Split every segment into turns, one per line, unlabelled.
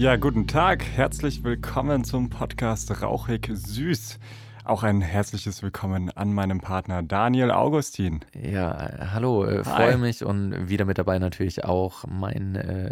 Ja, guten Tag. Herzlich willkommen zum Podcast Rauchig Süß. Auch ein herzliches Willkommen an meinem Partner Daniel Augustin.
Ja, hallo, äh, freue mich und wieder mit dabei natürlich auch mein äh,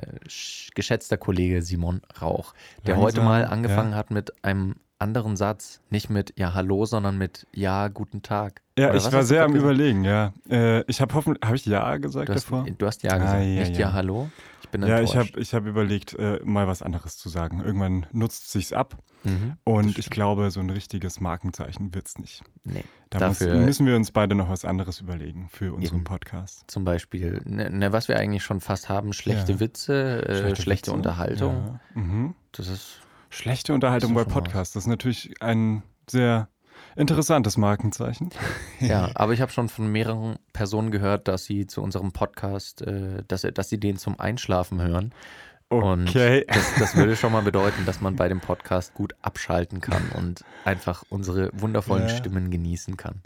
geschätzter Kollege Simon Rauch, der
Langsam,
heute mal angefangen
ja.
hat mit einem anderen Satz, nicht mit Ja, hallo, sondern mit Ja, guten Tag.
Ja,
Oder
ich war sehr am
gesagt?
Überlegen, ja. Äh, ich habe hoffentlich, habe ich Ja gesagt
Du hast,
davor?
du hast Ja gesagt,
Ah, ja,
nicht
ja.
Ja, hallo. Ich bin
Ja, ich
enttäuscht.
habe ich hab überlegt, äh, mal was anderes zu sagen. Irgendwann nutzt sich's ab
Mhm.
und ich glaube, so ein richtiges Markenzeichen wird's nicht.
Nee,
Da muss,
dafür
müssen wir uns beide noch was anderes überlegen für unseren
Eben.
Podcast.
zum Beispiel, ne, ne, was wir eigentlich schon fast haben, schlechte
Ja.
Witze, äh, schlechte,
Witze.
Unterhaltung.
Ja. Mhm.
Das ist
Schlechte Unterhaltung bei. Podcasts, das ist natürlich ein sehr interessantes Markenzeichen.
Ja, aber ich habe schon von mehreren Personen gehört, dass sie zu unserem Podcast, äh, dass, dass sie den zum Einschlafen hören. Und
Okay.
das, das würde schon mal bedeuten, dass man bei dem Podcast gut abschalten kann und einfach unsere wundervollen
Ja.
Stimmen genießen kann.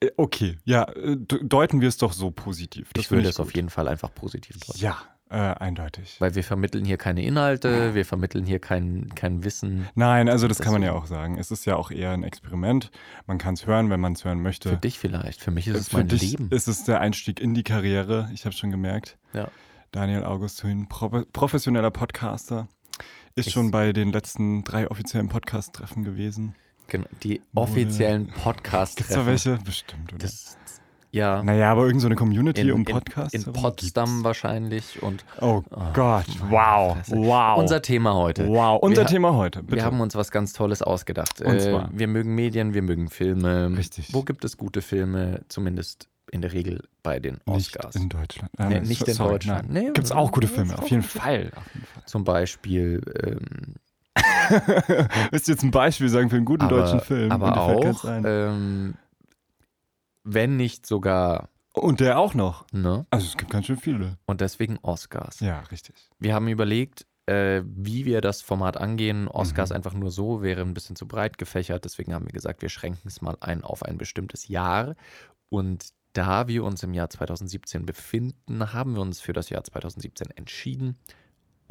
Äh, Okay, ja, äh, de- deuten wir es doch so positiv. Das
ich würde es auf jeden Fall einfach positiv deuten.
Ja, äh, eindeutig.
Weil wir vermitteln hier keine Inhalte, wir vermitteln hier kein, kein Wissen.
Nein, also das kann man ja auch sagen. Es ist ja auch eher ein Experiment. Man kann es hören, wenn man es hören möchte.
Für dich vielleicht, für mich ist es
Für
mein Leben.
ist es der Einstieg in die Karriere. Ich habe schon gemerkt.
Ja.
Daniel Augustin, pro professioneller Podcaster, ist
Ist-
schon bei den letzten drei offiziellen Podcast-Treffen gewesen.
Genau, die offiziellen Podcast.
Gibt es da welche? Bestimmt, oder?
Das, ja,
naja, aber irgendeine so eine Community
in,
um
in,
Podcasts?
in
herum
Potsdam
gibt's.
wahrscheinlich und
Oh,
Oh,
Gott, wow,
Fresse.
wow.
unser Thema heute.
wow, unser
Wir-
Thema heute, bitte.
Wir haben uns was ganz Tolles ausgedacht.
Und
Äh,
zwar?
wir mögen Medien, wir mögen Filme.
Richtig.
Wo gibt es gute Filme? Zumindest in der Regel bei den
nicht
Oscars.
in Deutschland.
Nee,
Äh,
nicht
so-
in
sorry,
Deutschland. Nee,
Gibt es auch gute Filme, auf jeden Fall. Auf jeden Fall.
Zum Beispiel, ähm,
Willst du jetzt ein Beispiel sagen für einen guten
aber,
deutschen Film?
aber auch, ähm, wenn nicht sogar,
Und der auch noch.
ne?
Also es gibt ganz schön viele.
Und deswegen Oscars.
Ja, richtig.
Wir haben überlegt, äh, wie wir das Format angehen. Oscars
Mhm.
einfach nur so wäre ein bisschen zu breit gefächert. Deswegen haben wir gesagt, wir schränken es mal ein auf ein bestimmtes Jahr. Und da wir uns im Jahr 2017 befinden, haben wir uns für das Jahr 2017 entschieden.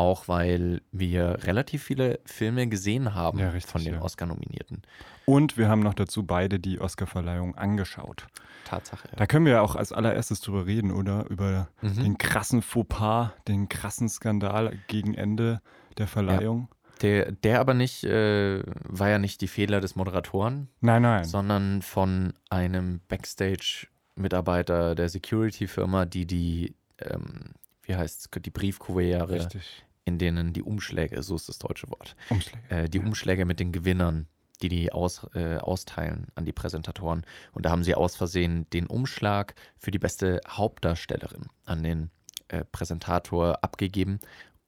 Auch weil wir relativ viele Filme gesehen haben
Ja, richtig,
von den
ja.
Oscar-Nominierten.
Und wir haben noch dazu beide die Oscarverleihung angeschaut.
Tatsache.
Da können wir ja auch als allererstes drüber reden, oder? Über
Mhm.
den krassen Fauxpas, den krassen Skandal gegen Ende der Verleihung.
Der, der aber nicht, äh, war ja nicht die Fehler des Moderatoren,
Nein, nein.
sondern von einem Backstage-Mitarbeiter der Security-Firma, die die, ähm, wie heißt es, die Briefkuverte,
Richtig.
In denen die Umschläge, so ist das deutsche Wort,
Umschläge.
äh, die
Ja.
Umschläge mit den Gewinnern, die die aus, äh, austeilen an die Präsentatoren. Und da haben sie aus Versehen den Umschlag für die beste Hauptdarstellerin an den äh, Präsentator abgegeben.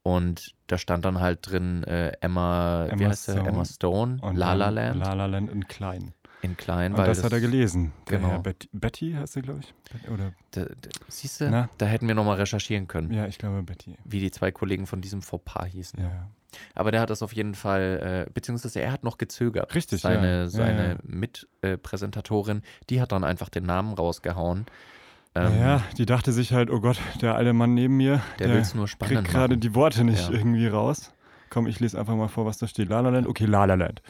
Und da stand dann halt drin äh, Emma, wie
Emma? Stone.
Emma Stone,
Und
La La Land
La La Land in klein.
In klein.
Und
weil
das, hat er gelesen. Der
genau.
Herr Betty, Betty heißt sie, glaube ich. Bet- Oder,
Da, da, siehst du,
Na?
da hätten wir nochmal recherchieren können,
ja, ich glaube Betty.
wie die zwei Kollegen von diesem Fauxpas hießen.
Ja.
Aber der hat das auf jeden Fall, äh, beziehungsweise er hat noch gezögert.
Richtig,
Seine,
ja. Ja,
seine
ja.
Mitpräsentatorin, die hat dann einfach den Namen rausgehauen. Ähm,
naja, die dachte sich halt, oh Gott, der alte Mann neben mir,
Der will's nur spannend
kriegt gerade die Worte nicht
Ja.
irgendwie raus. Komm, ich lese einfach mal vor, was da steht. La La Land, okay, La La Land.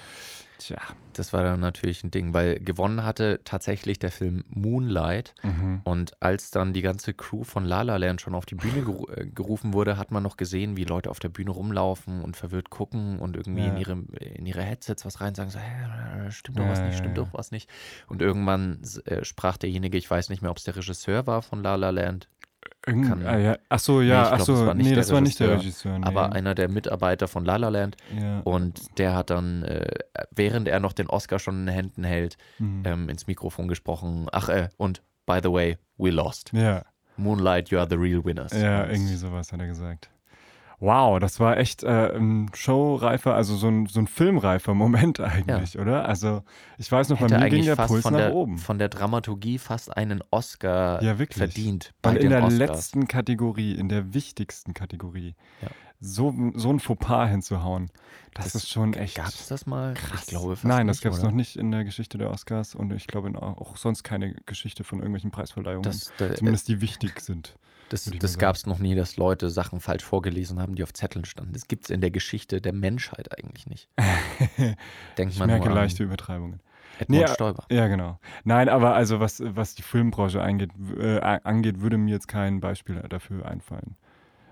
Tja.
Das war dann natürlich ein Ding, weil gewonnen hatte tatsächlich der Film Moonlight.
Mhm.
Und als dann die ganze Crew von La La Land schon auf die Bühne geru äh, gerufen wurde, hat man noch gesehen, wie Leute auf der Bühne rumlaufen und verwirrt gucken und irgendwie
Ja.
in, ihre, in ihre Headsets was rein sagen, so, hä, stimmt doch
Ja,
was nicht, stimmt
ja.
doch was nicht. Und irgendwann äh, sprach derjenige, ich weiß nicht mehr, ob es der Regisseur war von La La Land, Kann-
ah, ja. Ach so,
Nee,
ja,
ich glaub,
ach so,
das war nicht
nee,
der
das war nicht der
Regisseur,
Regisseur. Nee.
aber einer der Mitarbeiter von La La Land.
ja.
Und der hat dann, äh, während er noch den Oscar schon in den Händen hält,
Mhm.
ähm, ins Mikrofon gesprochen. Ach, äh, und by the way, we lost.
ja,
Moonlight, you are the real winners.
ja, irgendwie sowas hat er gesagt. Wow, das war echt äh, ein showreifer, also so ein, so ein filmreifer Moment eigentlich, oder? Also ich weiß noch, bei
hätte
mir ging der Puls nach
der,
oben.
von der Dramaturgie fast einen Oscar
Ja, wirklich.
verdient bei
Weil in der
Oscars.
letzten Kategorie, in der wichtigsten Kategorie,
Ja.
so, so ein Fauxpas hinzuhauen, das,
Das
ist schon echt.
Gab es das mal?
Krass.
Ich glaube fast
Nein, das gab es noch nicht in der Geschichte der Oscars und ich glaube auch sonst keine Geschichte von irgendwelchen Preisverleihungen.
Das, da,
Zumindest die wichtig sind.
Das, das gab es noch nie, dass Leute Sachen falsch vorgelesen haben, die auf Zetteln standen. Das gibt es in der Geschichte der Menschheit eigentlich nicht. Denkt
Ich
man
merke
nur
leichte
an
Übertreibungen.
Edmund
Nee,
Stoiber.
Ja, genau. Nein, aber also was, was die Filmbranche eingeht, äh, angeht, würde mir jetzt kein Beispiel dafür einfallen.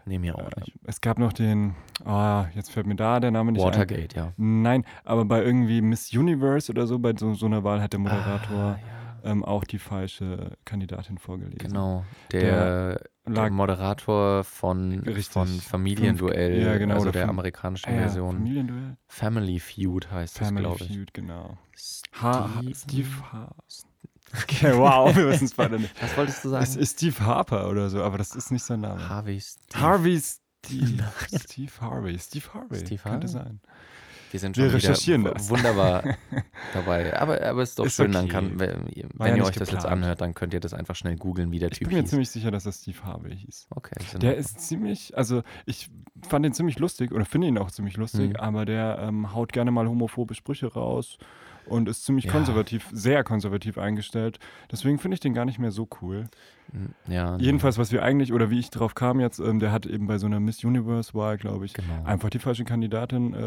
Nee, mir auch
Äh,
nicht.
Es gab noch den, ah, jetzt fällt mir da der Name nicht ein.
Watergate, ja.
Nein, aber bei irgendwie Miss Universe oder so, bei so, so einer Wahl hat der Moderator
Ah, ja.
ähm, auch die falsche Kandidatin vorgelesen.
Genau. Der, der
Lag,
Moderator von,
Richtig.
von Familienduell,
ja, genau,
also
oder
der amerikanischen
ah, ja,
Version.
Familienduell?
Family Feud heißt das,
Family
glaube ich.
Feud, genau.
Steve,
Ha Steve Harper. Okay, wow, wir wissen es beide nicht.
Was wolltest du sagen?
Es ist Steve Harper oder so, aber das ist nicht sein Name.
Harvey Steve.
Harvey Steve. Steve Harvey. Steve Harvey.
Steve
Könnte
Harvey?
sein.
Wir sind
Wir
schon wieder
recherchieren das.
wunderbar dabei. Aber, aber es ist doch
Ist
schön, dann
okay.
kann, wenn, wenn
ja
ihr euch das jetzt
geplant.
anhört, dann könnt ihr das einfach schnell googeln, wie der
Ich
Typ
bin mir
hieß.
ziemlich sicher, dass das Steve Harvey hieß.
okay,
Der ist ziemlich, also ich fand ihn ziemlich lustig oder finde ihn auch ziemlich lustig,
Mhm.
aber der ähm, haut gerne mal homophobe Sprüche raus und ist ziemlich
Ja.
konservativ, sehr konservativ eingestellt. Deswegen finde ich den gar nicht mehr so cool.
Hm, ja,
Jedenfalls, was wir eigentlich, oder wie ich drauf kam jetzt, ähm, der hat eben bei so einer Miss Universe-Wahl, glaube ich,
Genau.
einfach die falsche Kandidatin äh,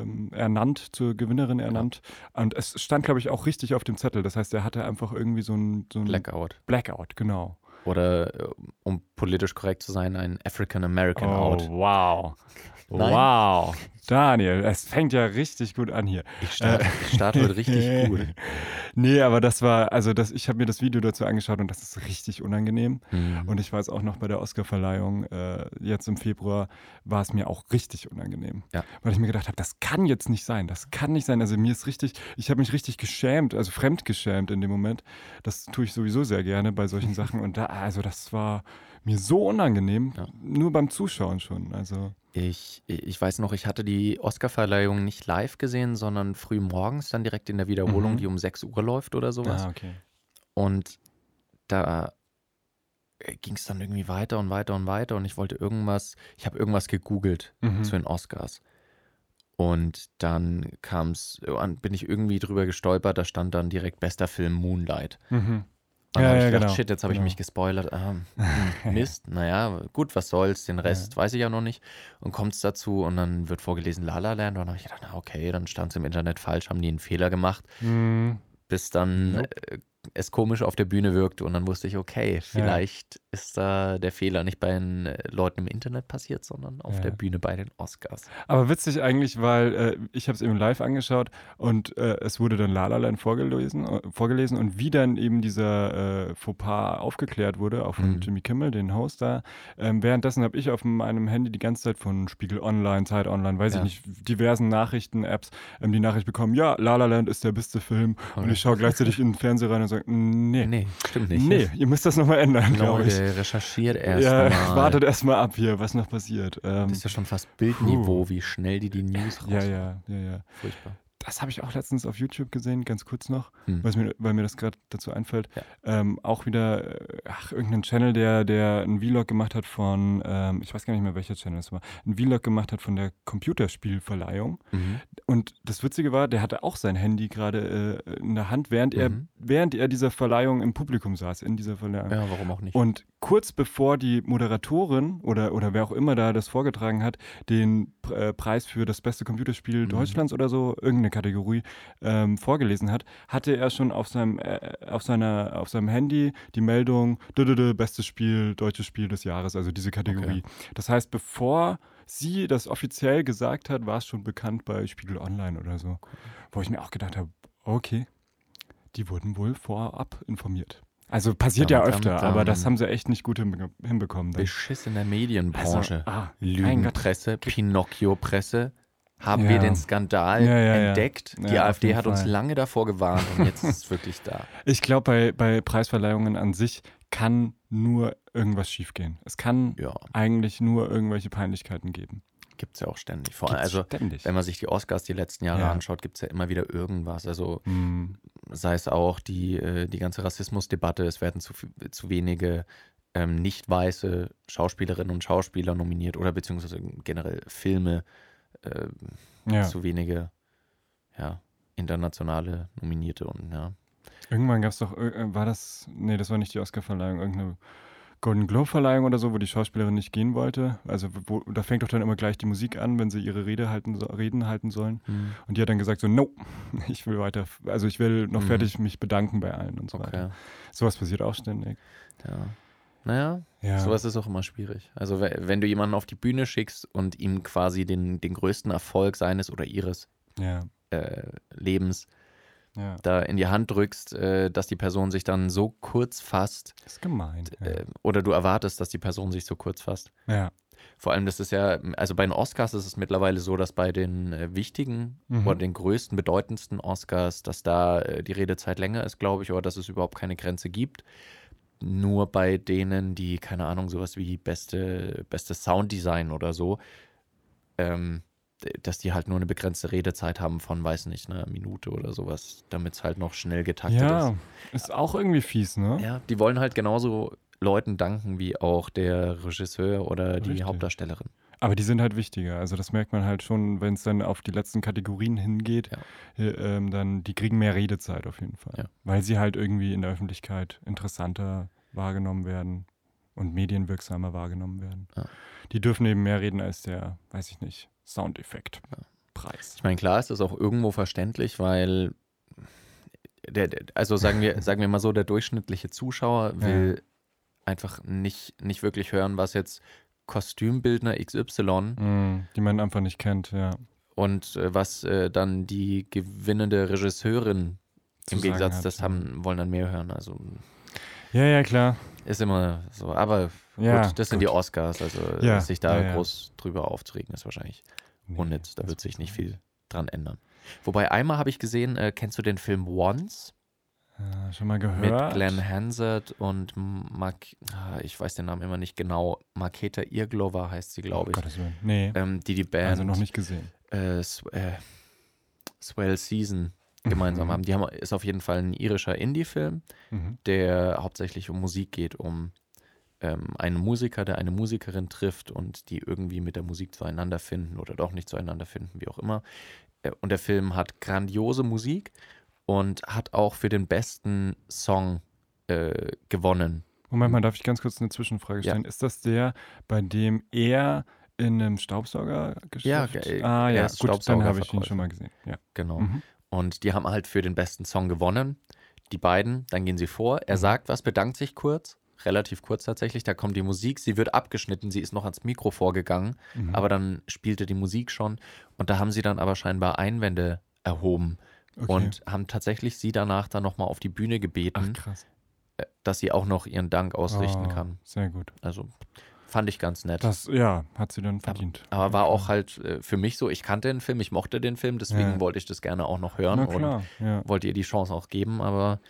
ähm, ernannt, zur Gewinnerin ernannt. Und es stand, glaube ich, auch richtig auf dem Zettel. Das heißt, er hatte einfach irgendwie so ein, so ein
Blackout.
Blackout, genau.
Oder, äh, um politisch korrekt zu sein, ein African American Out.
Oh, wow.
Nein?
Wow. Daniel, es fängt ja richtig gut an hier.
Ich starte, ich starte heute richtig gut.
Nee, aber das war, also das, ich habe mir das Video dazu angeschaut und das ist richtig unangenehm.
Mhm.
Und ich weiß auch noch bei der Oscarverleihung, äh, jetzt im Februar, war es mir auch richtig unangenehm.
Ja.
Weil ich mir gedacht habe, das kann jetzt nicht sein. Das kann nicht sein. Also mir ist richtig, ich habe mich richtig geschämt, also fremdgeschämt in dem Moment. Das tue ich sowieso sehr gerne bei solchen Sachen. Und da, also das war mir so unangenehm,
Ja.
nur beim Zuschauen schon. Also.
Ich, ich weiß noch, ich hatte die Oscarverleihung nicht live gesehen, sondern früh morgens dann direkt in der Wiederholung,
Mhm.
die um 6 Uhr läuft oder sowas.
Ah, okay.
Und da ging es dann irgendwie weiter und weiter und weiter und ich wollte irgendwas, ich habe irgendwas gegoogelt
Mhm.
zu den Oscars. Und dann kam es, bin ich irgendwie drüber gestolpert, da stand dann direkt bester Film Moonlight.
Mhm.
Und dann
Ja,
habe ich
ja,
gedacht,
genau,
shit, jetzt habe ich
genau.
mich gespoilert. Ähm, hm, Mist, naja, gut, was soll's, den Rest weiß ich ja noch nicht. Und kommt es dazu und dann wird vorgelesen La La Land. Und dann habe ich gedacht, na okay, dann stand es im Internet falsch, haben die einen Fehler gemacht,
Mhm.
bis dann
Nope.
äh, es komisch auf der Bühne wirkte. Und dann wusste ich, okay, vielleicht ist da der Fehler nicht bei den äh, Leuten im Internet passiert, sondern auf
Ja.
der Bühne bei den Oscars.
Aber witzig eigentlich, weil äh, ich habe es eben live angeschaut und äh, es wurde dann La La Land vorgelesen, äh, vorgelesen und wie dann eben dieser äh, Fauxpas aufgeklärt wurde, auch von
Mhm.
Jimmy Kimmel, den Host da. Ähm, währenddessen habe ich auf meinem Handy die ganze Zeit von Spiegel Online, Zeit Online, weiß
Ja.
ich nicht, diversen Nachrichten-Apps ähm, die Nachricht bekommen, ja, La La Land ist der beste Film und
Okay.
ich schaue gleichzeitig in den Fernseher rein und sage, nee, nee,
Nee, stimmt nicht.
ihr müsst das nochmal ändern, glaube ich.
Recherchiert erst
Ja,
mal.
wartet erst mal ab hier, was noch passiert. Ähm,
Das ist ja schon fast Bildniveau, wie schnell die die News raus.
ja, ja, ja, ja.
Furchtbar.
Das habe ich auch letztens auf YouTube gesehen, ganz kurz noch,
Hm.
mir, weil mir das gerade dazu einfällt.
Ja.
Ähm, auch wieder, äh, ach, irgendein Channel, der, der einen Vlog gemacht hat von, ähm, ich weiß gar nicht mehr, welcher Channel es war, einen Vlog gemacht hat von der Computerspielverleihung.
Mhm.
Und das Witzige war, der hatte auch sein Handy gerade äh, in der Hand, während er,
Mhm.
während er dieser Verleihung im Publikum saß, in dieser Verleihung.
Ja, warum auch nicht?
Und kurz bevor die Moderatorin oder, oder wer auch immer da das vorgetragen hat, den äh, Preis für das beste Computerspiel
Mhm.
Deutschlands oder so, irgendeine Kategorie, ähm, vorgelesen hat, hatte er schon auf seinem, äh, auf seiner, auf seinem Handy die Meldung, "Dödödö, bestes Spiel, deutsches Spiel des Jahres, also diese Kategorie. Das heißt, bevor sie das offiziell gesagt hat, war es schon bekannt bei Spiegel Online oder so. Wo ich mir auch gedacht habe, okay, die wurden wohl vorab informiert. Also passiert ja öfter,
dam.
aber das haben sie echt nicht gut hinbe hinbekommen. dann.
Beschiss in der Medienbranche.
Also, ah.
Lügenpresse, Pinocchio-Presse. Haben
Ja.
wir den Skandal
Ja,
entdeckt? Die AfD hat uns lange davor gewarnt und jetzt ist es wirklich da.
Ich glaube, bei, bei Preisverleihungen an sich kann nur irgendwas schiefgehen. Es kann
Ja,
eigentlich nur irgendwelche Peinlichkeiten geben.
Gibt es ja auch ständig. Vor allem, also,
ständig.
wenn man sich die Oscars die letzten Jahre
Ja.
anschaut, gibt es ja immer wieder irgendwas. Also
Hm,
sei es auch die, äh, die ganze Rassismusdebatte, es werden zu, zu wenige ähm, nicht weiße Schauspielerinnen und Schauspieler nominiert oder beziehungsweise generell Filme äh,
Ja.
zu wenige ja, internationale Nominierte und ja.
Irgendwann gab es doch, äh, war das, nee, das war nicht die Oscar-Verleihung, irgendeine Golden Globe-Verleihung oder so, wo die Schauspielerin nicht gehen wollte. Also wo, da fängt doch dann immer gleich die Musik an, wenn sie ihre Rede halten, so, Reden halten sollen. Und die hat dann gesagt so, no, ich will weiter, also ich will noch
Mhm.
fertig mich bedanken bei allen und so weiter.
Okay.
Sowas passiert auch ständig.
Ja. Naja,
Ja.
sowas ist auch immer schwierig. Also we- wenn du jemanden auf die Bühne schickst und ihm quasi den, den größten Erfolg seines oder ihres
Ja,
äh, Lebens
ja.
da in die Hand drückst, äh, dass die Person sich dann so kurz fasst
Das ist gemein. Ja.
äh, oder du erwartest, dass die Person sich so kurz fasst.
ja.
Vor allem, das ist ja, also bei den Oscars ist es mittlerweile so, dass bei den äh, wichtigen
Mhm.
oder den größten, bedeutendsten Oscars, dass da äh, die Redezeit länger ist, glaube ich, oder dass es überhaupt keine Grenze gibt. Nur bei denen, die, keine Ahnung, sowas wie beste, beste Sounddesign oder so, ähm, dass die halt nur eine begrenzte Redezeit haben von, weiß nicht, einer Minute oder sowas, damit es halt noch schnell getaktet
ja,
ist.
ist auch irgendwie fies, ne?
Ja, die wollen halt genauso Leuten danken wie auch der Regisseur oder die
Richtig.
Hauptdarstellerin.
Aber die sind halt wichtiger. Also das merkt man halt schon, wenn es dann auf die letzten Kategorien hingeht,
Ja.
äh, ähm, dann die kriegen mehr Redezeit auf jeden Fall.
Ja.
Weil sie halt irgendwie in der Öffentlichkeit interessanter wahrgenommen werden und medienwirksamer wahrgenommen werden.
Ja.
Die dürfen eben mehr reden als der, weiß ich nicht, Soundeffekt.
Ja.
Preis.
Ich meine, klar ist das auch irgendwo verständlich, weil der, der, also sagen wir, sagen wir mal so, der durchschnittliche Zuschauer will einfach nicht, nicht wirklich hören, was jetzt Kostümbildner XY
Mm, die man einfach nicht kennt, ja.
und äh, was äh, dann die gewinnende Regisseurin
zu
im Gegensatz,
hat,
das
ja.
haben, wollen dann mehr hören. Also
Ja, ja, klar.
ist immer so. Aber
Ja,
gut, das sind
gut.
die Oscars. Also
Ja,
sich da
ja,
groß drüber aufzuregen, ist wahrscheinlich
Nee,
unnütz. Da wird sich nicht viel dran ändern. Wobei einmal habe ich gesehen, äh, kennst du den Film Once?
Ja, schon mal gehört.
Mit Glenn Hansard und Mark, ah, ich weiß den Namen immer nicht genau, Marketa Irglova heißt sie, glaube
Oh,
ich,
Gottes Willen. Nee,
ähm, die die Band
also noch nicht gesehen.
Äh, äh, Swell Season gemeinsam
Mhm.
haben. Die haben, ist auf jeden Fall ein irischer Indie-Film,
Mhm.
der hauptsächlich um Musik geht, um ähm, einen Musiker, der eine Musikerin trifft und die irgendwie mit der Musik zueinander finden oder doch nicht zueinander finden, wie auch immer. Äh, Und der Film hat grandiose Musik und hat auch für den besten Song äh, gewonnen.
Moment mal, darf ich ganz kurz eine Zwischenfrage
Ja.
stellen? Ist das der, bei dem er in einem Staubsauger
Ja,
geschafft?
ge-
Ah ja,
ist
gut, dann habe ich ihn schon mal gesehen. Ja.
Genau.
Mhm.
Und die haben halt für den besten Song gewonnen. Die beiden, dann gehen sie vor. Er
Mhm.
sagt was, bedankt sich kurz, relativ kurz tatsächlich. Da kommt die Musik, sie wird abgeschnitten, sie ist noch ans Mikro vorgegangen,
Mhm.
aber dann spielte die Musik schon. Und da haben sie dann aber scheinbar Einwände erhoben
okay.
und haben tatsächlich sie danach dann nochmal auf die Bühne
Ach
gebeten,
krass.
äh, dass sie auch noch ihren Dank ausrichten
Oh,
kann.
Sehr gut.
Also fand ich ganz nett.
Das, ja, hat sie dann verdient.
aber war auch halt äh, für mich so, ich kannte den Film, ich mochte den Film, deswegen
Ja.
wollte ich das gerne auch noch hören.
Na
und
klar, ja.
wollte ihr die Chance auch geben, aber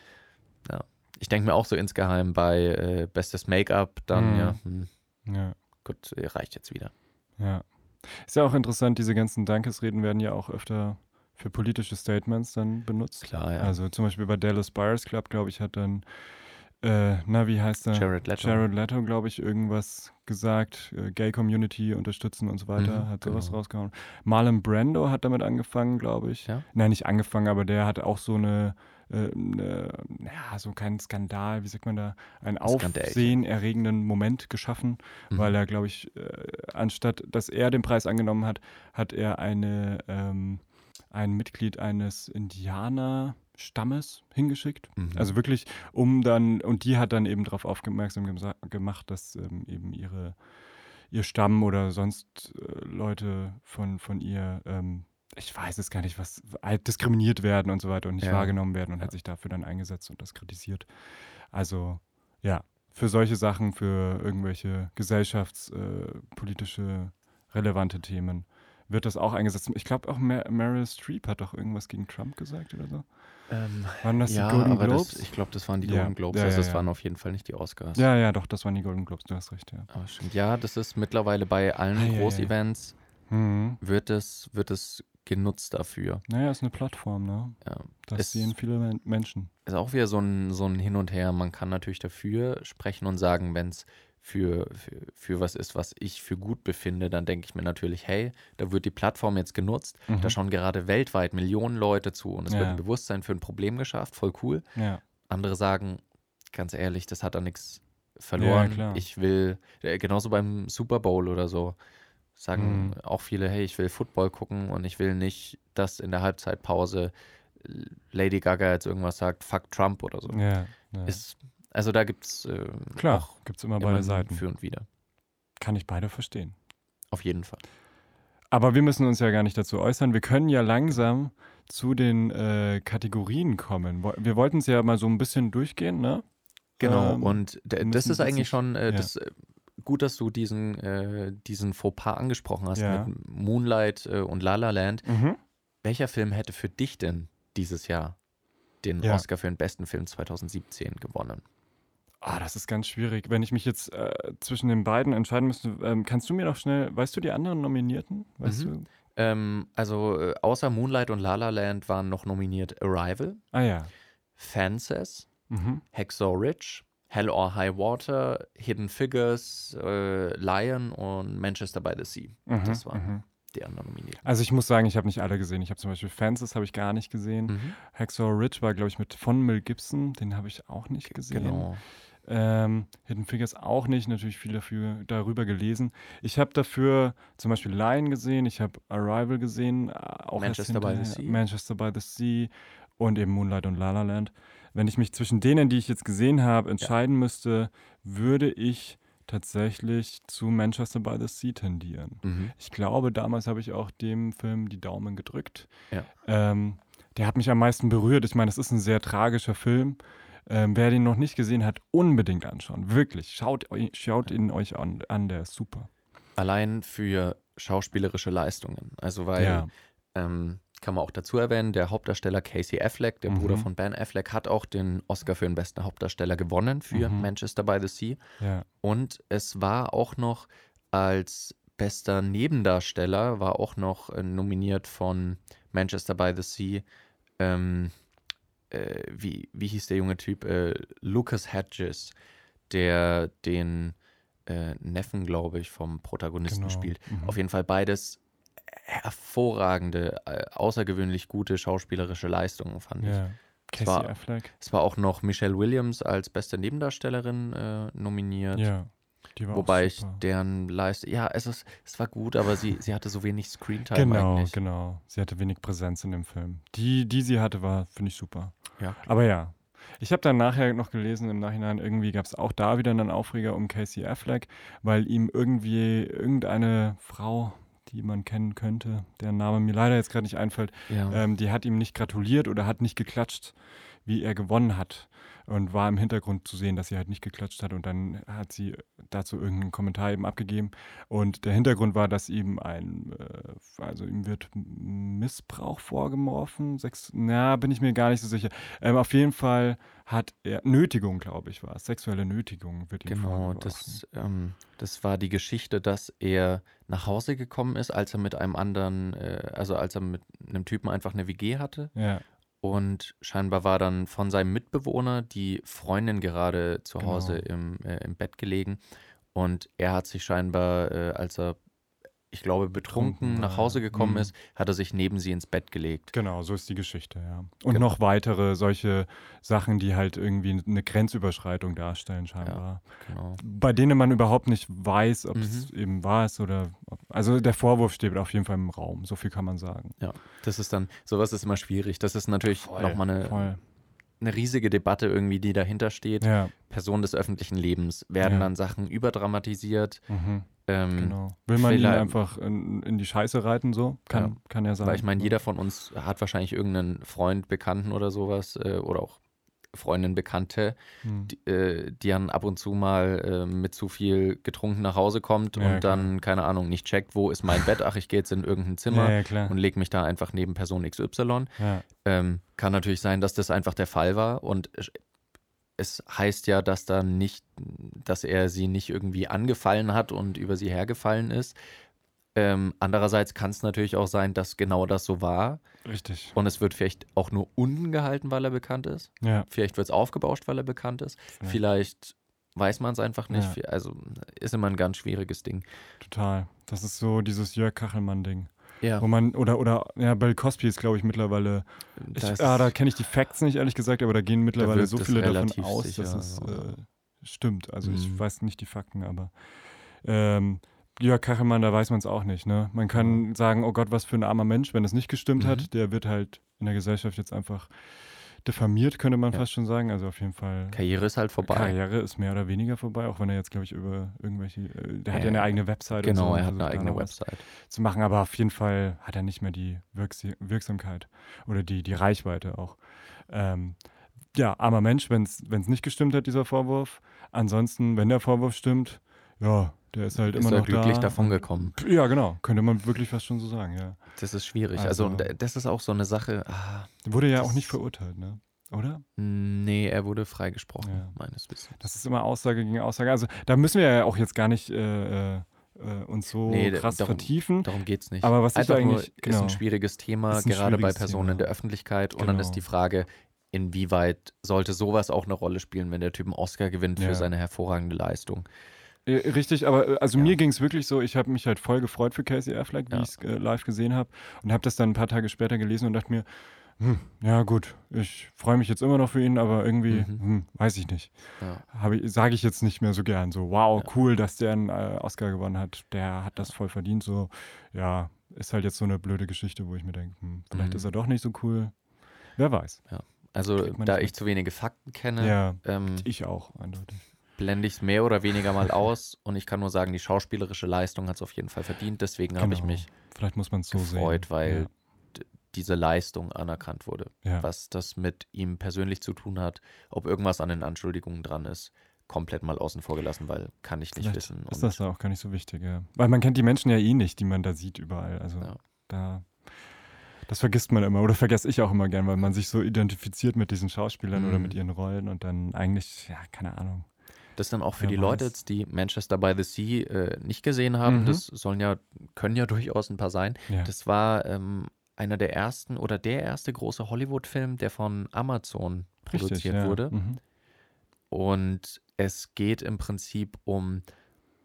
ja. Ich denke mir auch so insgeheim bei äh, bestes Make-up, dann
Mhm.
ja, hm,
ja.
gut, äh, reicht jetzt wieder.
Ja. Ist ja auch interessant, diese ganzen Dankesreden werden ja auch öfter für politische Statements dann benutzt.
Klar, ja.
Also zum Beispiel bei Dallas Buyers Club, glaube ich, hat dann, äh, na, wie heißt er?
Jared Leto.
Jared Leto, glaube ich, irgendwas gesagt, äh, Gay Community unterstützen und so weiter,
Mhm,
hat sowas
genau.
rausgehauen. Marlon Brando hat damit angefangen, glaube ich.
Ja?
Nein, nicht angefangen, aber der hat auch so eine, äh, eine ja, so keinen Skandal, wie sagt man da, einen aufsehenerregenden Moment geschaffen,
Mhm.
weil er, glaube ich, äh, anstatt dass er den Preis angenommen hat, hat er eine, ähm, ein Mitglied eines Indianerstammes hingeschickt.
Mhm.
Also wirklich, um dann, und die hat dann eben darauf aufmerksam gemacht, dass ähm, eben ihre, ihr Stamm oder sonst äh, Leute von, von ihr, ähm, ich weiß es gar nicht, was, halt diskriminiert werden und so weiter und nicht
Ja.
wahrgenommen werden und
Ja.
hat sich dafür dann eingesetzt und das kritisiert. Also, ja, für solche Sachen, für irgendwelche gesellschaftspolitische, relevante Themen wird das auch eingesetzt. Ich glaube auch Mer Meryl Streep hat doch irgendwas gegen Trump gesagt oder so.
ähm,
Waren das
ja,
die Golden Globes?
Das, ich glaube, das waren die
Ja.
Golden Globes.
Ja,
also
ja.
waren auf jeden Fall nicht die Oscars.
Ja, ja, doch, das waren die Golden Globes, du hast recht, ja.
Aber stimmt. Ja, das ist mittlerweile bei allen
Ah.
Großevents
Mhm.
wird es, wird es genutzt dafür.
Naja, ist eine Plattform, ne?
Ja.
Das
Es-
sehen viele Men- Menschen.
Ist auch wieder so ein, so ein Hin und Her. Man kann natürlich dafür sprechen und sagen, wenn es für, für, für was ist, was ich für gut befinde, dann denke ich mir natürlich, hey, da wird die Plattform jetzt genutzt.
Mhm.
Da schauen gerade weltweit Millionen Leute zu und es wird
Ja.
ein Bewusstsein für ein Problem geschafft. Voll cool.
Ja.
Andere sagen, ganz ehrlich, das hat da nichts verloren.
klar.
ich will, äh, genauso beim Super Bowl oder so, sagen
Mhm.
auch viele, hey, ich will Football gucken und ich will nicht, dass in der Halbzeitpause Lady Gaga jetzt irgendwas sagt, fuck Trump oder so.
Ja. ja.
Ist, also da gibt es äh,
Klar, gibt es immer beide Seiten.
für und wieder.
Kann ich beide verstehen.
Auf jeden Fall.
Aber wir müssen uns ja gar nicht dazu äußern. Wir können ja langsam zu den äh, Kategorien kommen. Wir wollten es ja mal so ein bisschen durchgehen, ne?
Genau,
Ähm,
und das ist eigentlich schon äh,
ja.
das, äh, gut, dass du diesen, äh, diesen Fauxpas angesprochen hast
Ja.
mit Moonlight äh, und La La Land.
Mhm.
Welcher Film hätte für dich denn dieses Jahr den
Ja.
Oscar für den besten Film 2017 gewonnen?
Ah, das ist ganz schwierig. Wenn ich mich jetzt äh, zwischen den beiden entscheiden müsste, ähm, kannst du mir noch schnell, weißt du die anderen Nominierten? Weißt
Mhm.
du?
Ähm, also äh, außer Moonlight und La La Land waren noch nominiert Arrival,
Ah ja.
Fences,
Mhm.
Hacksaw Ridge, Hell or High Water, Hidden Figures, äh, Lion und Manchester by the Sea.
Mhm.
Das waren
mhm.
die anderen Nominierten.
Also ich muss sagen, ich habe nicht alle gesehen. Ich habe zum Beispiel Fences habe ich gar nicht gesehen.
Mhm.
Hacksaw Ridge war, glaube ich, mit von Mel Gibson. Den habe ich auch nicht gesehen.
Genau.
Ähm, Hidden Figures auch nicht, natürlich viel dafür, darüber gelesen. Ich habe dafür zum Beispiel Lion gesehen, ich habe Arrival gesehen, äh, auch
Manchester by the Sea.
Manchester by the Sea und eben Moonlight und La La Land. Wenn ich mich zwischen denen, die ich jetzt gesehen habe, entscheiden müsste, würde ich tatsächlich zu Manchester by the Sea tendieren.
Mhm.
Ich glaube, damals habe ich auch dem Film die Daumen gedrückt.
Ja.
Ähm, der hat mich am meisten berührt. Ich meine, es ist ein sehr tragischer Film. Ähm, wer den noch nicht gesehen hat, unbedingt anschauen. Wirklich. Schaut, schaut ihn euch an, an. Der ist super.
Allein für schauspielerische Leistungen. Also weil,
Ja.
ähm, kann man auch dazu erwähnen, der Hauptdarsteller Casey Affleck, der
Mhm.
Bruder von Ben Affleck, hat auch den Oscar für den besten Hauptdarsteller gewonnen für
Mhm.
Manchester by the Sea.
Ja.
Und es war auch noch als bester Nebendarsteller, war auch noch äh, nominiert von Manchester by the Sea. Ähm, äh, wie, wie hieß der junge Typ? Äh, Lucas Hedges, der den äh, Neffen, glaube ich, vom Protagonisten
Genau.
spielt.
Mhm.
Auf jeden Fall beides hervorragende, äh, außergewöhnlich gute schauspielerische Leistungen, fand ich.
ja. Casey
war-
Affleck.
Es war auch noch Michelle Williams als beste Nebendarstellerin äh, nominiert.
Ja. Die war
Wobei ich deren Leistung, ja, es, ist, es war gut, aber sie, sie hatte so wenig Screentime
Genau,
eigentlich.
genau. Sie hatte wenig Präsenz in dem Film. Die, die sie hatte, war, finde ich, super.
Ja.
Aber ja. Ich habe dann nachher noch gelesen, im Nachhinein irgendwie gab es auch da wieder einen Aufreger um Casey Affleck, weil ihm irgendwie irgendeine Frau, die man kennen könnte, deren Name mir leider jetzt gerade nicht einfällt,
Ja.
ähm, die hat ihm nicht gratuliert oder hat nicht geklatscht, wie er gewonnen hat. Und war im Hintergrund zu sehen, dass sie halt nicht geklatscht hat. Und dann hat sie dazu irgendeinen Kommentar eben abgegeben. Und der Hintergrund war, dass ihm ein, äh, also ihm wird Missbrauch vorgeworfen. Sex, na, bin ich mir gar nicht so sicher. Ähm, auf jeden Fall hat er, Nötigung, glaube ich, war es. Sexuelle Nötigung wird ihm
Genau,
vorgeworfen.
das, ähm, das war die Geschichte, dass er nach Hause gekommen ist, als er mit einem anderen, äh, also als er mit einem Typen einfach eine WG hatte.
Ja,
Und scheinbar war dann von seinem Mitbewohner die Freundin gerade zu
Genau.
Hause im, äh, im Bett gelegen. Und er hat sich scheinbar, äh, als er, ich glaube, betrunken
Betrunken
nach
war,
Hause gekommen
mhm.
ist, hat er sich neben sie ins Bett gelegt.
genau, so ist die Geschichte, ja. Und
Genau.
noch weitere solche Sachen, die halt irgendwie eine Grenzüberschreitung darstellen, scheinbar.
Genau.
bei denen man überhaupt nicht weiß, ob es
Mhm.
eben wahr ist oder. Ob, also der Vorwurf steht auf jeden Fall im Raum, so viel kann man sagen.
Ja, das ist dann, sowas ist immer schwierig. Das ist natürlich nochmal eine,
Voll.
eine riesige Debatte irgendwie, die dahinter steht.
Ja,
Personen des öffentlichen Lebens werden
Ja.
dann Sachen überdramatisiert.
mhm,
Ähm,
genau. Will man ihn einfach in, in die Scheiße reiten, so? Kann,
Ja.
kann er sein.
Weil ich meine,
ne?
jeder von uns hat wahrscheinlich irgendeinen Freund, Bekannten oder sowas äh, oder auch Freundin, Bekannte,
Hm.
die, äh, die dann ab und zu mal äh, mit zu viel getrunken nach Hause kommt
Ja,
und dann, keine Ahnung, nicht checkt, wo ist mein Bett, ach, ich gehe jetzt in irgendein Zimmer
Ja, ja, klar.
und lege mich da einfach neben Person XY.
Ja,
Ähm, kann natürlich sein, dass das einfach der Fall war und es- heißt ja, dass da nicht, dass er sie nicht irgendwie angefallen hat und über sie hergefallen ist. Ähm, andererseits kann es natürlich auch sein, dass genau das so war.
Richtig.
Und es wird vielleicht auch nur unten gehalten, weil er bekannt ist.
Ja.
Vielleicht wird es aufgebauscht, weil er bekannt ist.
Ja.
Vielleicht weiß man es einfach nicht.
Ja.
Also ist immer ein ganz schwieriges Ding.
Total. Das ist so dieses Jörg Kachelmann-Ding.
Ja,
Wo man, oder, oder, ja, Bill Cosby ist, glaube ich, mittlerweile. Ich,
das-
ah, da kenne ich die Facts nicht, ehrlich gesagt, aber da gehen mittlerweile
wirkt
so viele davon aus,
sicher,
dass es äh, stimmt. Also ich
Mhm.
weiß nicht die Fakten, aber ähm, Jörg Kachelmann, da weiß man es auch nicht. Ne? Man kann sagen, oh Gott, was für ein armer Mensch, wenn es nicht gestimmt
Mhm.
hat. Der wird halt in der Gesellschaft jetzt einfach diffamiert, könnte man
Ja.
fast schon sagen. Also auf jeden Fall.
Karriere ist halt vorbei.
Karriere ist mehr oder weniger vorbei, auch wenn er jetzt, glaube ich, über irgendwelche, äh, der hat ja
Äh,
eine eigene Website so.
Genau,
und
er hat eine eigene Website.
zu machen, aber auf jeden Fall hat er nicht mehr die Wirks Wirksamkeit oder die, die Reichweite auch. Ähm, ja, armer Mensch, wenn es nicht gestimmt hat, dieser Vorwurf. Ansonsten, wenn der Vorwurf stimmt, ja, der ist halt
Ist
immer
er
noch
glücklich
da.
davon gekommen.
Ja, genau, könnte man wirklich fast schon so sagen, ja.
Das ist schwierig. Also,
Also-
das ist auch so eine Sache. Ah,
Wurde ja auch nicht verurteilt, ne? Oder?
nee, er wurde freigesprochen,
Ja.
meines Wissens.
Das ist immer Aussage gegen Aussage. Also da müssen wir ja auch jetzt gar nicht äh, äh, äh, uns so
Nee,
krass
darum-
vertiefen.
Darum geht es nicht.
Aber was ich
Einfach nur,
eigentlich-
ist
genau.
ein schwieriges Thema,
Ist ein
gerade bei
schwieriges
Personen in
Thema.
der Öffentlichkeit. Und dann
Genau.
ist die Frage, inwieweit sollte sowas auch eine Rolle spielen, wenn der Typ einen Oscar gewinnt für
Ja.
seine hervorragende Leistung.
Richtig, aber äh, also
Ja.
mir ging es wirklich so, ich habe mich halt voll gefreut für Casey Affleck, wie
Ja.
ich es äh, live gesehen habe und habe das dann ein paar Tage später gelesen und dachte mir, hm, ja gut, ich freue mich jetzt immer noch für ihn, aber irgendwie,
Mhm.
hm, weiß ich nicht.
Ja.
Sage ich jetzt nicht mehr so gern. So, wow,
Ja.
cool, dass der einen äh, Oscar gewonnen hat. Der hat das voll verdient. So, ja, ist halt jetzt so eine blöde Geschichte, wo ich mir denke, hm, vielleicht
Mhm.
ist er doch nicht so cool. Wer weiß.
Also,
Kriegt man
da ich
mit.
zu wenige Fakten kenne,
Ja,
ähm,
ich auch, eindeutig.
Blende ich es mehr oder weniger mal aus. Und ich kann nur sagen, die schauspielerische Leistung hat es auf jeden Fall verdient. Deswegen habe ich
Genau.
mich
Vielleicht muss so
gefreut,
sehen.
weil d- diese Leistung anerkannt wurde.
ja. Ja.
Was das mit ihm persönlich zu tun hat, ob irgendwas an den Anschuldigungen dran ist, komplett mal außen vor gelassen, weil kann ich nicht
Vielleicht
wissen.
Ist
Und
das da auch gar nicht so wichtig, ja. Weil man kennt die Menschen ja eh nicht, die man da sieht überall. Also
Ja.
da. Das vergisst man immer oder vergesse ich auch immer gern, weil man sich so identifiziert mit diesen Schauspielern oder
Mhm.
mit ihren Rollen und dann eigentlich, ja, keine Ahnung.
Das dann auch für
Wer
die Leute die Manchester by the Sea äh, nicht gesehen haben,
Mhm.
das sollen ja, können ja durchaus ein paar sein.
Ja.
Das war ähm, einer der ersten oder der erste große Hollywood-Film, der von Amazon produziert
ja.
wurde.
Mhm.
Und es geht im Prinzip um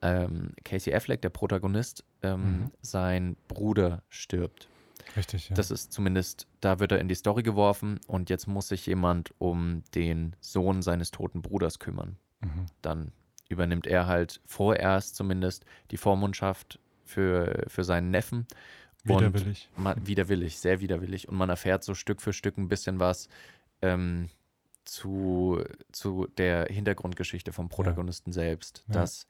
ähm, Casey Affleck, der Protagonist. Ähm,
Mhm.
Sein Bruder stirbt.
Richtig, ja.
Das ist zumindest, da wird er in die Story geworfen und jetzt muss sich jemand um den Sohn seines toten Bruders kümmern.
Mhm.
Dann übernimmt er halt vorerst zumindest die Vormundschaft für, für seinen Neffen.
Widerwillig.
man, widerwillig, sehr widerwillig. Und man erfährt so Stück für Stück ein bisschen was ähm, zu, zu der Hintergrundgeschichte vom Protagonisten selbst,
Ja.
dass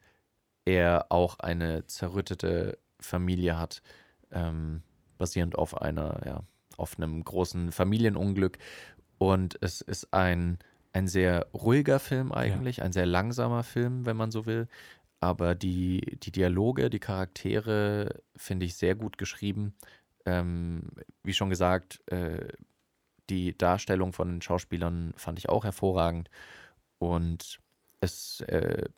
er auch eine zerrüttete Familie hat, ähm, basierend auf einer, ja, auf einem großen Familienunglück. Und es ist ein, ein sehr ruhiger Film eigentlich, ein sehr langsamer Film, wenn man so will. Aber die, die Dialoge, die Charaktere finde ich sehr gut geschrieben. Ähm, wie schon gesagt, äh, die Darstellung von den Schauspielern fand ich auch hervorragend. Und es, äh,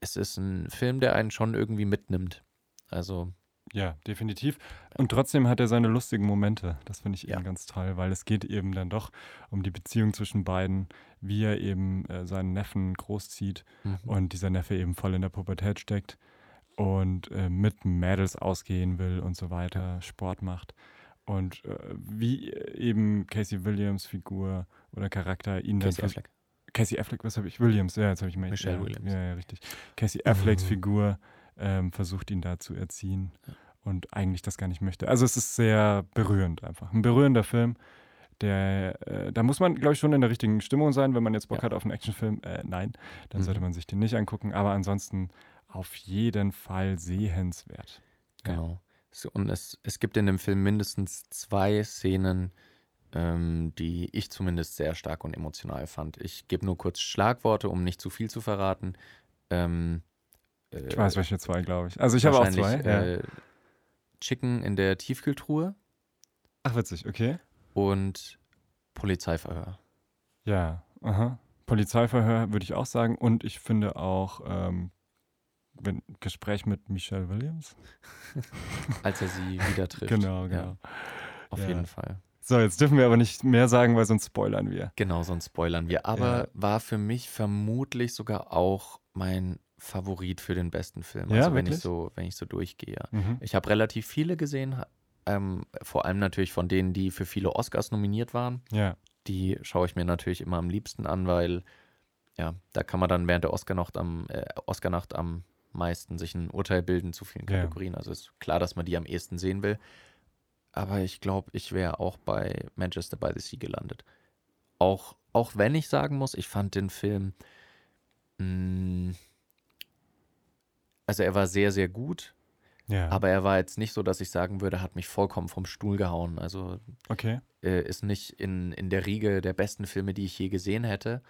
es ist ein Film, der einen schon irgendwie mitnimmt. Also,
Ja, definitiv. Und trotzdem hat er seine lustigen Momente. Das finde ich
Ja.
eben ganz toll, weil es geht eben dann doch um die Beziehung zwischen beiden, wie er eben äh, seinen Neffen großzieht
mhm.
und dieser Neffe eben voll in der Pubertät steckt und äh, mit Mädels ausgehen will und so weiter, Sport macht. Und äh, wie eben Casey Williams Figur oder Charakter ihn dann
Casey
vers-
Affleck.
Casey Affleck, was habe ich? Williams, ja, jetzt habe ich mal.
Michelle
ja,
Williams.
Ja, ja, richtig. Casey Afflecks
Mhm.
Figur ähm, versucht ihn da zu erziehen
Ja.
und eigentlich das gar nicht möchte. Also es ist sehr berührend einfach. Ein berührender Film, der, äh, da muss man, glaube ich, schon in der richtigen Stimmung sein, wenn man jetzt Bock
Ja.
hat auf einen Actionfilm. Äh, nein, dann
Mhm.
sollte man sich den nicht angucken, aber ansonsten auf jeden Fall sehenswert. Ja.
Genau. So, und es, es gibt in dem Film mindestens zwei Szenen, ähm, die ich zumindest sehr stark und emotional fand. Ich gebe nur kurz Schlagworte, um nicht zu viel zu verraten. Ähm, äh,
Ich weiß welche zwei, glaube ich. Also ich habe auch zwei.
wahrscheinlich,
Ja.
Äh, Chicken in der Tiefkühltruhe
Ach, witzig, okay.
und Polizeiverhör.
Ja, aha. Polizeiverhör würde ich auch sagen. Und ich finde auch ähm, wenn, Gespräch mit Michelle Williams.
Als er sie wieder trifft.
Genau, genau.
Ja, auf
Ja.
jeden Fall.
So, jetzt dürfen wir aber nicht mehr sagen, weil sonst spoilern wir.
Genau, sonst spoilern wir. Aber
Ja.
war für mich vermutlich sogar auch mein Favorit für den besten Film.
Ja,
Also wenn ich so, wenn ich so durchgehe.
Mhm.
Ich habe relativ viele gesehen, ähm, vor allem natürlich von denen, die für viele Oscars nominiert waren.
Ja,
Die schaue ich mir natürlich immer am liebsten an, weil ja, da kann man dann während der Oscarnacht am, äh, Oscarnacht am meisten sich ein Urteil bilden zu vielen
Ja.
Kategorien. Also ist klar, dass man die am ehesten sehen will. Aber ich glaube, ich wäre auch bei Manchester by the Sea gelandet. Auch, auch wenn ich sagen muss, ich fand den Film. Mh, also er war sehr, sehr gut,
ja.
aber er war jetzt nicht so, dass ich sagen würde, hat mich vollkommen vom Stuhl gehauen. Also
okay.
äh, ist nicht in, in der Riege der besten Filme, die ich je gesehen hätte,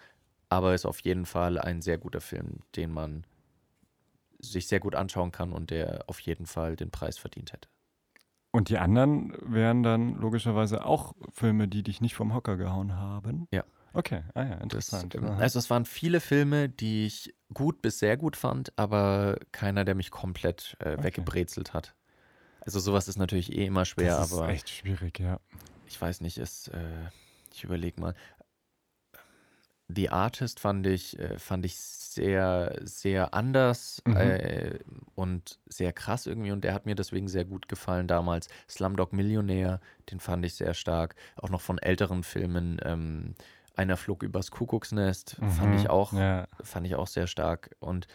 aber ist auf jeden Fall ein sehr guter Film, den man sich sehr gut anschauen kann und der auf jeden Fall den Preis verdient hätte.
Und die anderen wären dann logischerweise auch Filme, die dich nicht vom Hocker gehauen haben.
Ja.
Okay, ah ja,
Das,
interessant.
ähm,
Aha.
also es waren viele Filme, die ich gut bis sehr gut fand, aber keiner, der mich komplett äh,
Okay.
weggebrezelt hat. Also sowas ist natürlich eh immer schwer,
das ist
aber
echt schwierig, ja.
ich weiß nicht, ist, äh, ich überlege mal. The Artist fand ich, äh, fand ich sehr, sehr anders
Mhm.
äh, und sehr krass irgendwie und der hat mir deswegen sehr gut gefallen damals. Slumdog Millionär, den fand ich sehr stark. Auch noch von älteren Filmen. Ähm, Einer flog übers Kuckucksnest, fand
Mhm.
ich auch,
Ja,
fand ich auch sehr stark. Und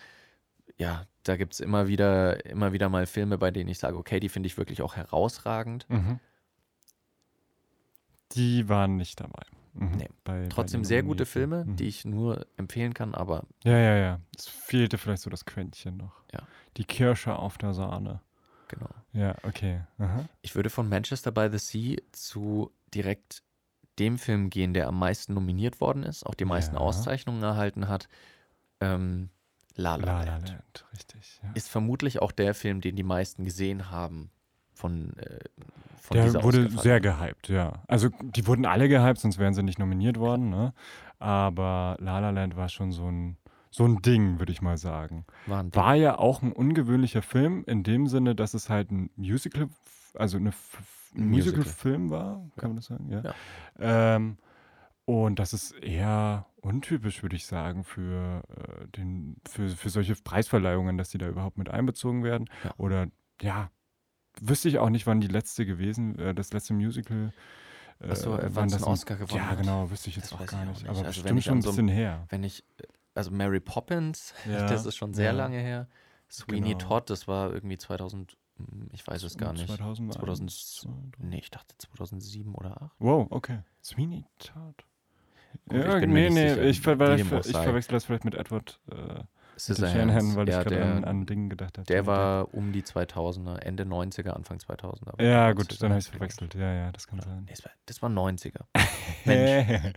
ja, da gibt es immer wieder, immer wieder mal Filme, bei denen ich sage, okay, die finde ich wirklich auch herausragend.
mhm. Die waren nicht dabei. Mhm.
Nee.
Bei,
Trotzdem
bei
sehr gute. Filme,
Mhm.
die ich nur empfehlen kann, aber
Ja, ja, ja. Es fehlte vielleicht so das Quäntchen noch.
Ja.
Die Kirsche auf der Sahne.
genau.
Ja, okay. Aha.
Ich würde von Manchester by the Sea zu direkt dem Film gehen, der am meisten nominiert worden ist, auch die meisten
Ja.
Auszeichnungen erhalten hat. Ähm, La La,
La La
Land.
Land, richtig. Ja.
Ist vermutlich auch der Film, den die meisten gesehen haben von, äh, von
Der wurde sehr gehypt, ja. Also die wurden alle gehypt, sonst wären sie nicht nominiert worden, ne? Aber La La Land war schon so ein, so ein Ding, würde ich mal sagen.
War ein Ding.
War ja auch ein ungewöhnlicher Film, in dem Sinne, dass es halt ein Musical, also eine
Ein
Musical.
Musical.
Film war, kann man das sagen? Ja.
Ja.
Ähm, und das ist eher untypisch, würde ich sagen, für, äh, den, für, für solche Preisverleihungen, dass die da überhaupt mit einbezogen werden.
Ja.
Oder ja, wüsste ich auch nicht, wann die letzte gewesen, äh, das letzte Musical. Äh,
Ach so, äh,
wann das
einen
ein-
Oscar gewonnen
Ja, genau, wüsste ich jetzt
Das
auch gar nicht.
nicht.
Aber
Also
bestimmt schon ein
so
bisschen her.
Wenn ich, also Mary Poppins,
Ja,
das ist schon sehr
ja.
lange her. Sweeney
Genau.
Todd, das war irgendwie 2000, hm, ich weiß es gar nicht.
2001,
2000,
2, 3.
nee, ich dachte 2007 oder 8.
Wow, okay. Sweeney Todd.
Ich
ja,
mir
nee, nee,
sicher,
ich, ver ich, ver ich verwechsel das vielleicht mit Edward äh,
Scissorhands,
weil ich
ja,
gerade
der,
an, an Dingen gedacht habe.
der war um die 2000er, Ende 90er, Anfang 2000er. aber
Ja, gut, dann habe ich es verwechselt. Ja, ja, das kann
Oder,
sein.
nee, das, war, das war 90er. Mensch.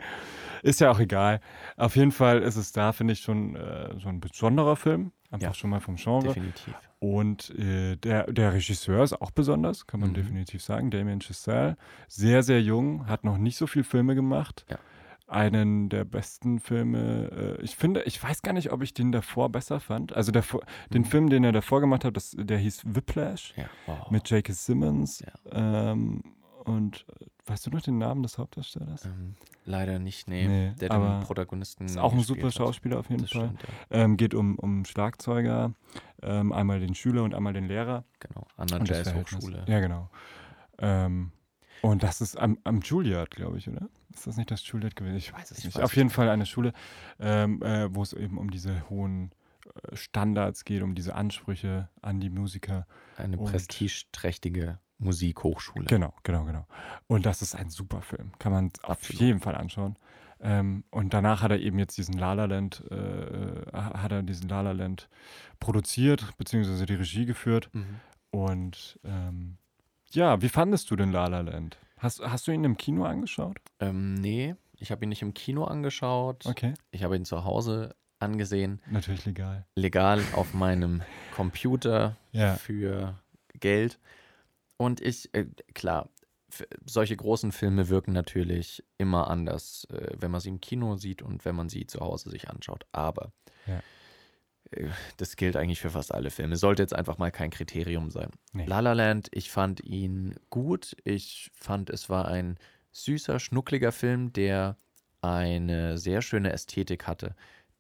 ist ja auch egal. Auf jeden Fall ist es da, finde ich, schon äh, so ein besonderer Film. Einfach
Ja,
schon mal vom Genre.
Definitiv.
Und äh, der, der Regisseur ist auch besonders, kann man
Mhm.
definitiv sagen. Damien Chazelle. Sehr, sehr jung, hat noch nicht so viele Filme gemacht.
Ja.
Einen der besten Filme. Äh, ich finde, ich weiß gar nicht, ob ich den davor besser fand. Also der, vor- den
Mhm.
Film, den er davor gemacht hat, das, der hieß Whiplash
Ja, wow.
mit J.K. Simmons. Ähm, und äh, weißt du noch den Namen des Hauptdarstellers?
ähm, leider nicht, nee.
Nee,
der
aber
den Protagonisten.
Ist auch ein super
hat.
Schauspieler auf jeden
Das
Fall.
stimmt, ja.
Ähm, geht um, um Schlagzeuger, ähm, einmal den Schüler und einmal den Lehrer.
Genau. An der. Jazz-Hochschule.
Ja, genau. Ähm, und das ist am, am Juilliard, glaube ich, oder? Ist das nicht das Juilliard gewesen? Ich weiß es
Ich
nicht.
weiß
Auf jeden
nicht.
Fall eine Schule, ähm, äh, wo es eben um diese hohen äh, Standards geht, um diese Ansprüche an die Musiker.
Eine prestigeträchtige Musikhochschule.
Genau, genau, genau. Und das ist ein super Film. Kann man auf
Absolut.
jeden Fall anschauen. Ähm, und danach hat er eben jetzt diesen La La Land, äh, hat er diesen La La Land produziert, beziehungsweise die Regie geführt.
Mhm.
Und ähm, ja, wie fandest du den La La Land? Hast, hast du ihn im Kino angeschaut?
Ähm, nee, ich habe ihn nicht im Kino angeschaut.
Okay.
Ich habe ihn zu Hause angesehen.
Natürlich legal.
Legal auf meinem Computer
Ja.
für Geld. Und ich, äh, klar, solche großen Filme wirken natürlich immer anders, äh, wenn man sie im Kino sieht und wenn man sie zu Hause sich anschaut. Aber
Ja.
äh, das gilt eigentlich für fast alle Filme. Sollte jetzt einfach mal kein Kriterium sein.
Nee.
La La Land, ich fand ihn gut. Ich fand, es war ein süßer, schnuckliger Film, der eine sehr schöne Ästhetik hatte,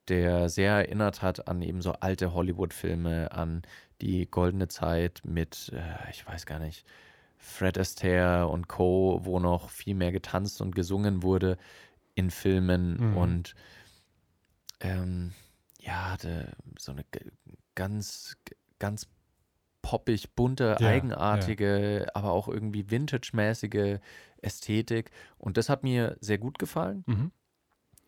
der sehr erinnert hat an eben so alte Hollywood-Filme, an die goldene Zeit mit, äh, ich weiß gar nicht, Fred Astaire und Co., wo noch viel mehr getanzt und gesungen wurde in Filmen
Mhm.
und ähm, ja, hatte so eine ganz, ganz poppig, bunte,
Ja,
eigenartige, aber auch irgendwie vintage-mäßige Ästhetik. Und das hat mir sehr gut gefallen.
Mhm.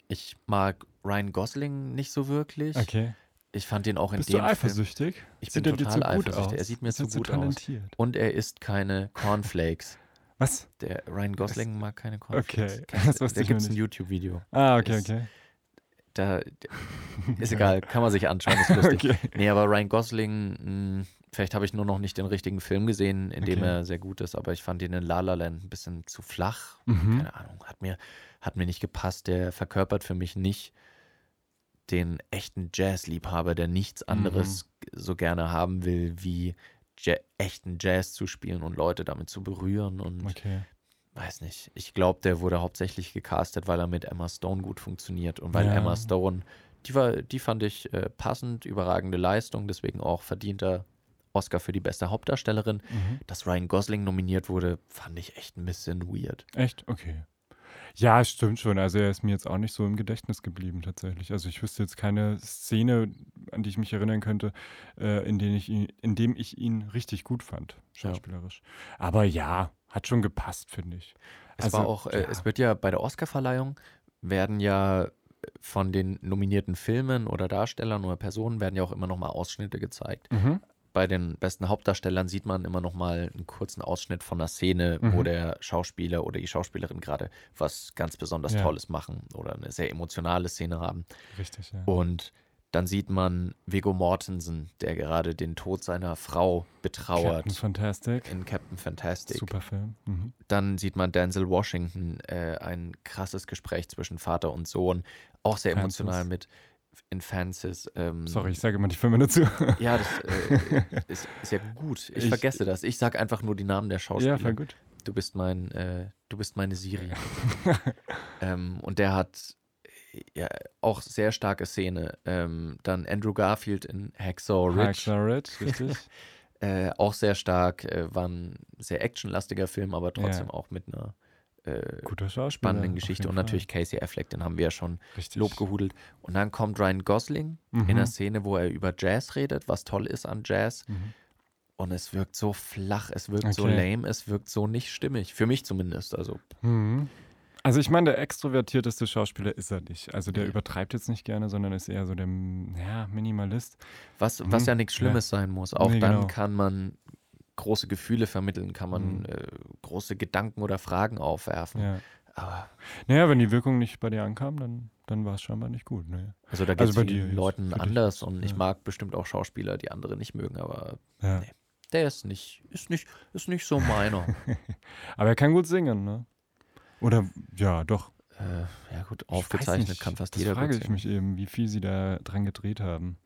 Ich mag Ryan Gosling nicht so wirklich.
Okay.
Ich fand ihn auch in
Bist
dem
du
Film.
eifersüchtig?
Ich
Sieht
bin total eifersüchtig.
aus?
Er sieht mir zu
zu
gut aus.
talentiert?
Und er isst keine Cornflakes.
Was?
Der Ryan Gosling mag keine Cornflakes.
Okay, das
da gibt es ein. YouTube-Video.
Ah, okay,
Ist-
okay.
Da ist egal, kann man sich anschauen, ist lustig.
okay.
Nee, aber Ryan Gosling, mh, vielleicht habe ich nur noch nicht den richtigen Film gesehen, in dem
Okay.
er sehr gut ist, aber ich fand ihn in La La Land ein bisschen zu flach.
Mhm.
Keine Ahnung, hat mir, hat mir nicht gepasst. Der verkörpert für mich nicht den echten Jazzliebhaber, der nichts anderes
Mhm.
so gerne haben will, wie ja echten Jazz zu spielen und Leute damit zu berühren und
Okay.
weiß nicht. Ich glaube, der wurde hauptsächlich gecastet, weil er mit Emma Stone gut funktioniert und weil
Ja.
Emma Stone, die war, die fand ich äh, passend, überragende Leistung, deswegen auch verdienter Oscar für die beste Hauptdarstellerin.
Mhm.
Dass Ryan Gosling nominiert wurde, fand ich echt ein bisschen weird.
Echt? Okay. Ja, stimmt schon. Also er ist mir jetzt auch nicht so im Gedächtnis geblieben tatsächlich. Also ich wüsste jetzt keine Szene, an die ich mich erinnern könnte, äh, in, denen ich ihn, in dem ich ihn richtig gut fand,
Ja.
schauspielerisch. Aber ja, hat schon gepasst, finde ich.
Es
Also,
war auch, äh,
ja.
es wird ja bei der Oscarverleihung werden ja von den nominierten Filmen oder Darstellern oder Personen werden ja auch immer noch mal Ausschnitte gezeigt.
Mhm.
Bei den besten Hauptdarstellern sieht man immer noch mal einen kurzen Ausschnitt von einer Szene, wo
Mhm.
der Schauspieler oder die Schauspielerin gerade was ganz besonders
Ja.
Tolles machen oder eine sehr emotionale Szene haben.
Richtig, ja.
Und dann sieht man Viggo Mortensen, der gerade den Tod seiner Frau betrauert
Captain Fantastic.
in Captain Fantastic.
Super Film. Mhm.
Dann sieht man Denzel Washington, äh, ein krasses Gespräch zwischen Vater und Sohn, auch sehr
Fences.
emotional mit in Fences. Ähm,
Sorry, ich sage immer die Filme dazu.
Ja, das äh, ist, ist ja gut. Ich,
Ich-
vergesse das. Ich sage einfach nur die Namen der Schauspieler.
ja, voll gut.
Du bist mein, äh, du bist meine Siri. ähm, und der hat ja auch sehr starke Szene. Ähm, dann Andrew Garfield in Hacksaw Ridge.
Hacksaw Ridge, richtig.
Äh, auch sehr stark. Äh, war ein sehr actionlastiger Film, aber trotzdem
Ja.
auch mit einer äh, spannenden Geschichte. Und natürlich Casey Affleck, den haben wir ja schon
Richtig.
Lob gehudelt. Und dann kommt Ryan Gosling in
Mhm.
einer Szene, wo er über Jazz redet, was toll ist an Jazz.
Mhm.
Und es wirkt so flach, es wirkt so
Okay.
lame, es wirkt so nicht stimmig. Für mich zumindest. Also,
Mhm. Also ich meine, der extrovertierteste Schauspieler ist er nicht. Also der
Nee.
übertreibt jetzt nicht gerne, sondern ist eher so der ja, Minimalist.
was,
Mhm.
was ja nichts
Ja.
Schlimmes sein muss. Auch
Nee,
dann
genau.
kann man große Gefühle vermitteln, kann man
Mhm.
äh, große Gedanken oder Fragen aufwerfen.
Ja.
Aber
Naja, wenn die Wirkung nicht bei dir ankam, dann, dann war es scheinbar nicht gut. Ne?
also da geht
Also
es vielen
jetzt,
Leuten
dich
anders
jetzt,
und ich
ja.
mag bestimmt auch Schauspieler, die andere nicht mögen, aber
Ja.
Nee. der ist nicht, ist nicht, ist nicht so meiner.
Aber er kann gut singen, ne? Oder ja, doch.
äh, ja gut,
Ich
aufgezeichnet
nicht.
kann fast
das
jeder
frage
gut
ich mich eben, wie viel sie da dran gedreht haben.